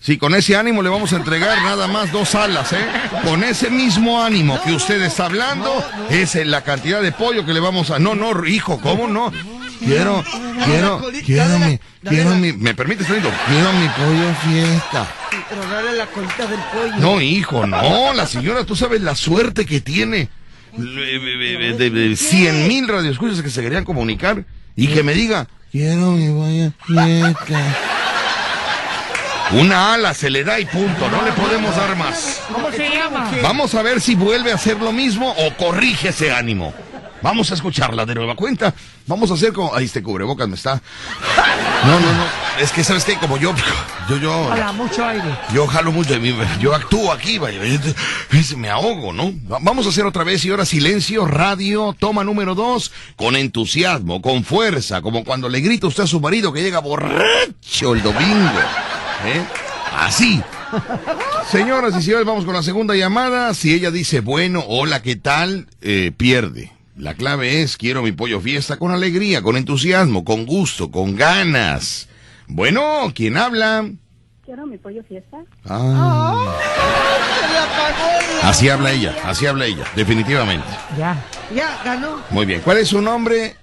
Sí, con ese ánimo le vamos a entregar nada más dos alas, ¿eh? Con ese mismo ánimo que usted está hablando, es la cantidad de pollo que le vamos a... No, no, hijo, ¿cómo no? Quiero, quiero, quiero mi, quiero mi... ¿Me permite, Fernando? Quiero mi pollo fiesta. Pero dale la colita del pollo. No, hijo, no, la señora, tú sabes la suerte que tiene de, 100 mil radioescuchas que se querían comunicar y que me diga, quiero mi pollo fiesta. Una ala se le da y punto, no le podemos dar más. ¿Cómo se llama? Vamos a ver si vuelve a hacer lo mismo o corrige ese ánimo. Vamos a escucharla de nueva cuenta. Vamos a hacer como... Ahí este cubrebocas me está... No, no, no. Es que, ¿sabes qué? Como yo... Yo, yo... Hola, mucho aire. Yo jalo mucho de mí, yo actúo aquí, vaya, es- me ahogo, ¿no? Va- Vamos a hacer otra vez y ahora silencio, radio, toma número dos, con entusiasmo, con fuerza, como cuando le grita usted a su marido que llega borracho el domingo, ¿eh? Así. Señoras y señores, vamos con la segunda llamada. Si ella dice, bueno, hola, ¿qué tal? Eh, pierde. La clave es, quiero mi pollo fiesta con alegría, con entusiasmo, con gusto, con ganas. Bueno, ¿quién habla? Quiero mi pollo fiesta. Ah. Así habla ella, así habla ella, definitivamente. Ya. Ya, ganó. Muy bien. ¿Cuál es su nombre?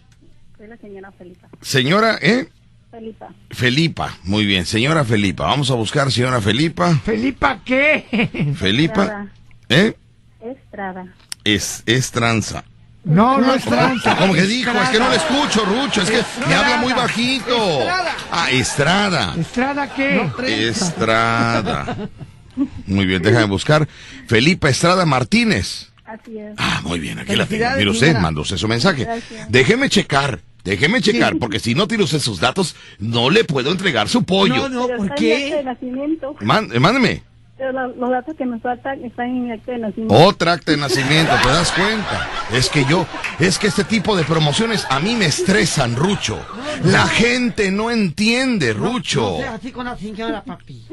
Soy la señora Felipa. Señora, ¿eh? Felipa. Felipa. Muy bien, señora Felipa. Vamos a buscar señora Felipa. ¿Felipa qué? Felipa. ¿Eh? Estrada. Es, es tranza. No, no es tranza. ¿Cómo que dijo? Es que no le escucho, Rucho. Es que me habla muy bajito. Estrada. Ah, Estrada. ¿Estrada qué? Estrada. Muy bien, déjame buscar. Felipa Estrada Martínez. Así es. Ah, muy bien, aquí la tengo. Mire usted, mandó usted su mensaje. Gracias. Déjeme checar. Déjeme checar, porque si no tiene usted sus datos, no le puedo entregar su pollo. No, no, Pero ¿por está en mi acta qué? de nacimiento. Man- eh, mándeme. Pero la- los datos que me faltan están en mi acta de nacimiento. Otra acta de nacimiento, ¿te das cuenta? Es que yo, es que este tipo de promociones a mí me estresan, Rucho. La gente no entiende, Rucho. No sea así con la señora, papi.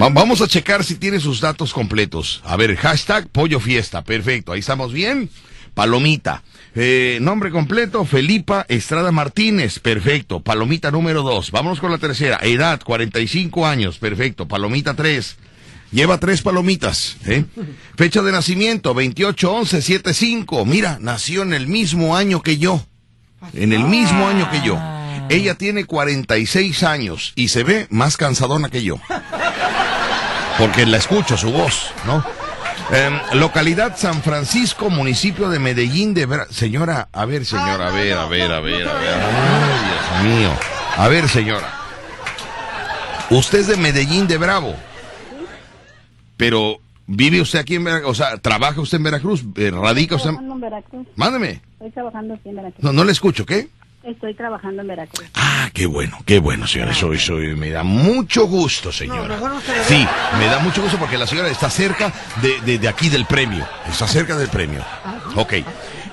Va- vamos a checar si tiene sus datos completos. A ver, hashtag pollo fiesta, perfecto, ahí estamos bien. Palomita. Eh, nombre completo, Felipa Estrada Martínez, perfecto. Palomita número dos. Vámonos con la tercera. Edad, 45 años, perfecto. Palomita 3. Lleva tres palomitas. ¿eh? Fecha de nacimiento, 28-11-75. Mira, nació en el mismo año que yo. En el mismo año que yo. Ella tiene 46 años y se ve más cansadona que yo. Porque la escucho su voz, ¿no? Em, localidad San Francisco, municipio de Medellín de Vera- Señora, a ver, señora, a ver, a ver, a ver, a ver. Ay, Dios mío. A ver, señora. Usted es de Medellín de Bravo. Pero vive usted aquí en Veracruz, o sea, trabaja usted en Veracruz, Eh, radica usted. trabajando en Veracruz. Mándeme. Estoy trabajando aquí en Veracruz. No, no le escucho, ¿qué? Estoy trabajando en Veracruz. Ah, qué bueno, qué bueno, señora. Eso, eso me da mucho gusto, señora. Sí, me da mucho gusto porque la señora está cerca de, de- de aquí del premio. Está cerca del premio. Ok.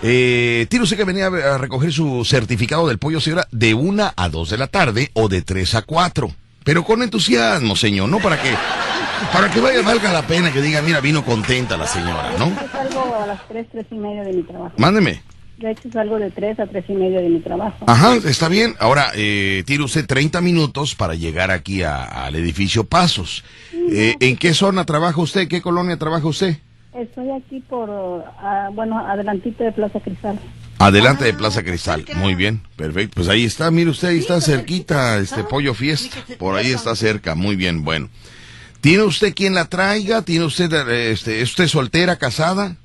Eh, ¿Tiene usted que venir a, a recoger su certificado del pollo, señora, de una a dos de la tarde o de tres a cuatro? Pero con entusiasmo, señor, no para que, para que vaya, valga la pena que diga, mira, vino contenta la señora, ¿no? Yo salgo a las 3, 3 y media de mi trabajo. Mándeme. De hecho, salgo de 3 a 3 y media de mi trabajo. Ajá, está bien. Ahora, eh, tiene usted 30 minutos para llegar aquí a- al edificio Pasos. Eh, ¿En qué zona trabaja usted? ¿Qué colonia trabaja usted? Estoy aquí por, ah, bueno, adelantito de Plaza Cristal. Adelante de Plaza Cristal. Muy bien, perfecto. Pues ahí está, mire usted, ahí está cerquita, este Pollo Fiesta. Por ahí está cerca, muy bien, bueno. ¿Tiene usted quien la traiga? ¿Tiene usted, eh, este, es usted soltera, casada?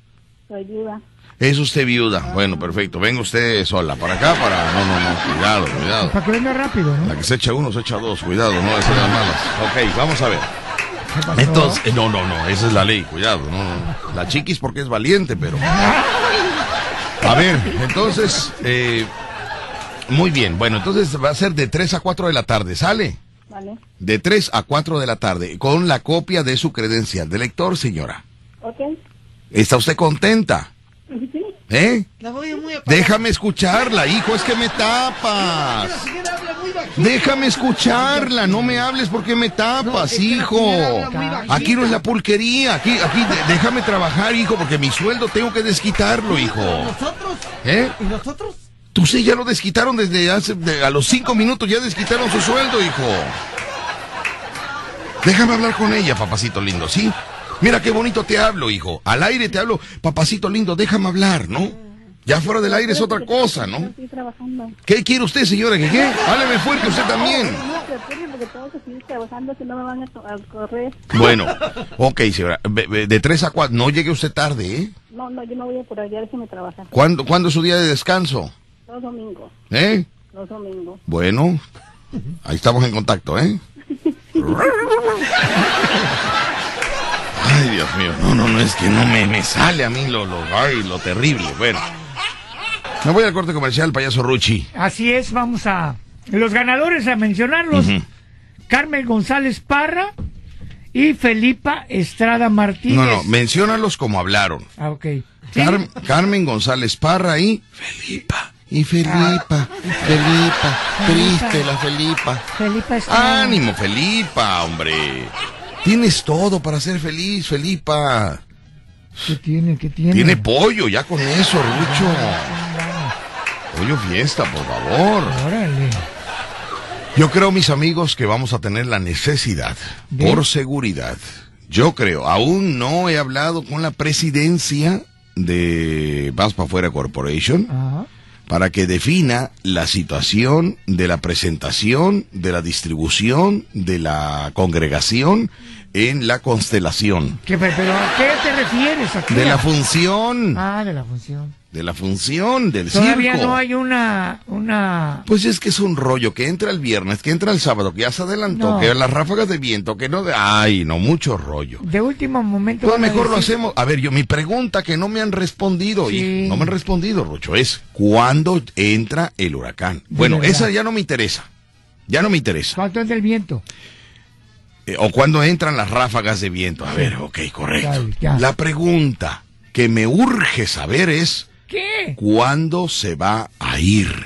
Soy viuda. Es usted viuda. Bueno, perfecto. Venga usted sola. Para acá, para... No, no, no. Cuidado, cuidado. Para que venga rápido, ¿no? La que se echa uno, se echa dos. Cuidado, no de ser las malas. Ok, vamos a ver. Entonces, eh, no, no, no, esa es la ley, cuidado. No, no. La chiquis porque es valiente, pero... A ver, entonces, eh, muy bien. Bueno, entonces va a ser de 3 a 4 de la tarde, ¿sale? ¿Vale? De 3 a 4 de la tarde, con la copia de su credencial de lector, señora. ¿Ok? ¿Está usted contenta? ¿Eh? La voy muy. Déjame escucharla, hijo, es que me tapas. Déjame escucharla, no me hables porque me tapas, hijo. Aquí no es la pulquería, aquí, aquí, déjame trabajar, hijo, porque mi sueldo tengo que desquitarlo, hijo. ¿Nosotros? ¿Eh? ¿Y nosotros? Tú sí ya lo desquitaron desde hace, de- a los cinco minutos ya desquitaron su sueldo, hijo. Déjame hablar con ella, papacito lindo, ¿sí? Mira qué bonito te hablo, hijo. Al aire te hablo, papacito lindo, déjame hablar, ¿no? Ya fuera del aire es otra cosa, ¿no? Estoy trabajando. ¿Qué quiere usted, señora? ¿Qué qué? Hábleme fuerte usted también. Si no me van a, correr. Bueno, ok, señora. De tres a cuatro, no llegue usted tarde, ¿eh? No, no, yo no voy a por allá, déjeme trabajar. ¿Cuándo, ¿Cuándo es su día de descanso? Los domingos. ¿Eh? Los domingos. Bueno, ahí estamos en contacto, ¿eh? Ay, Dios mío. No, no, no, es que no me, me sale a mí lo, lo, ay, lo terrible. Bueno. Me voy al corte comercial, payaso Ruchi. Así es, vamos a... Los ganadores a mencionarlos. Carmen González Parra y Felipa Estrada Martínez. No, no, menciónalos como hablaron. Ah, ok. Car- Carmen González Parra y Felipa. Y Felipa, Felipa, triste la Felipa. Felipa Estrada. Ánimo, Felipa, hombre. Tienes todo para ser feliz, Felipa. ¿Qué tiene? ¿Qué tiene? Tiene pollo, ya con eso, Rucho. Pollo fiesta, por favor. Órale. Yo creo, mis amigos, que vamos a tener la necesidad, por seguridad. Yo creo, aún no he hablado con la presidencia de Vas para Afuera Corporation Ajá. para que defina la situación de la presentación, de la distribución, de la congregación en la constelación. ¿Qué, pero ¿a qué te refieres? ¿A qué? De la función. Ah, de la función. de la función, del Todavía circo. no hay una, una... Pues es que es un rollo que entra el viernes, que entra el sábado, que ya se adelantó, No. que las ráfagas de viento, que no de... Ay, no, mucho rollo. De último momento... Pues mejor lo hacemos. A ver, yo mi pregunta que no me han respondido, Sí. y no me han respondido, Rucho, es ¿cuándo entra el huracán? Bueno, verdad. esa ya no me interesa. Ya no me interesa. ¿Cuánto es del viento? Eh, o cuándo entran las ráfagas de viento. A ver, ok, correcto. Ya. La pregunta que me urge saber es ¿Qué? ¿cuándo se va a ir?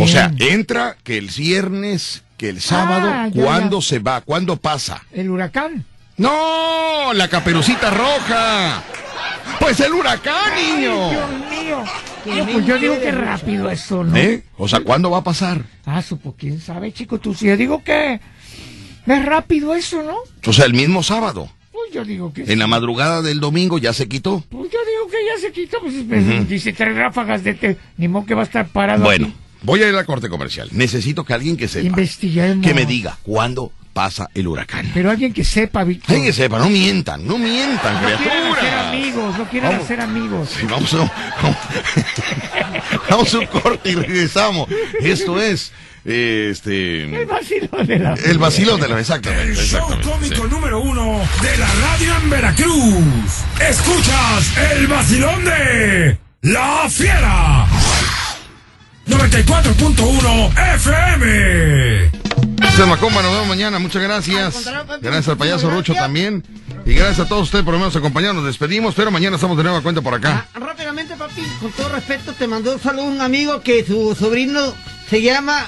O sea, entra que el viernes, que el sábado, Ah, ya, ¿cuándo se va? ¿Cuándo pasa? ¿El huracán? ¡No! ¡La caperucita roja! ¡Pues el huracán, niño! Dios mío. No, pues yo digo que rápido eso, ¿no? ¿Eh? O sea, ¿cuándo va a pasar? Ah, supo, quién sabe, chico. Tú sí, yo digo que es rápido eso, ¿no? O sea, el mismo sábado. Pues yo digo que En la madrugada del domingo ya se quitó. Pues yo digo que ya se quitó. Pues, pues. Dice tres ráfagas de te... Ni modo que va a estar parado Bueno, aquí. voy a ir a la corte comercial. Necesito que alguien que sepa, Investiguemos. que me diga cuándo pasa el huracán. Pero alguien que sepa, Víctor. Alguien que sepa, no mientan, no mientan, No quieran hacer criaturas. amigos, no quieran Vamos. hacer amigos. Sí, vamos, a, vamos, vamos a un corte y regresamos. Esto es, este... El vacilón de la... El vacilón de la... Exactamente, El show exactamente. cómico número uno de la radio en Veracruz. Escuchas el vacilón de La Fiera. 94.1 FM. Gracias, Macomba, nos vemos mañana, muchas gracias. Gracias al payaso Rucho también. Y gracias a todos ustedes por lo menos acompañarnos. Nos despedimos, pero mañana estamos de nueva cuenta por acá. Rápidamente, papi, con todo respeto, te mandó un saludo un amigo que su sobrino se llama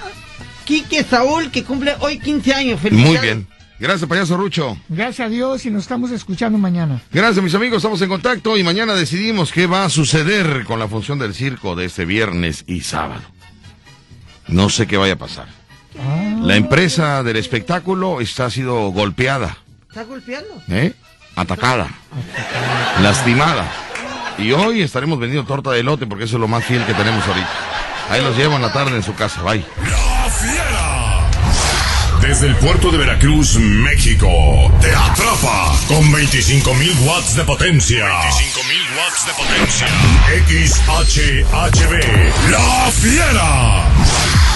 Quique Saúl, que cumple hoy 15 años. Muy Felicidades. bien. Gracias, payaso Rucho. Gracias a Dios y nos estamos escuchando mañana. Gracias, mis amigos. Estamos en contacto y mañana decidimos qué va a suceder con la función del circo de este viernes y sábado. No sé qué vaya a pasar. La empresa del espectáculo está sido golpeada, ¿Estás golpeando? ¿eh? atacada, lastimada. Y hoy estaremos vendiendo torta de elote porque eso es lo más fiel que tenemos ahorita. Ahí los llevo en la tarde en su casa. Bye. Desde el puerto de Veracruz, México, te atrapa con 25.000 watts de potencia. 25.000 watts de potencia. XHHB. La Fiera.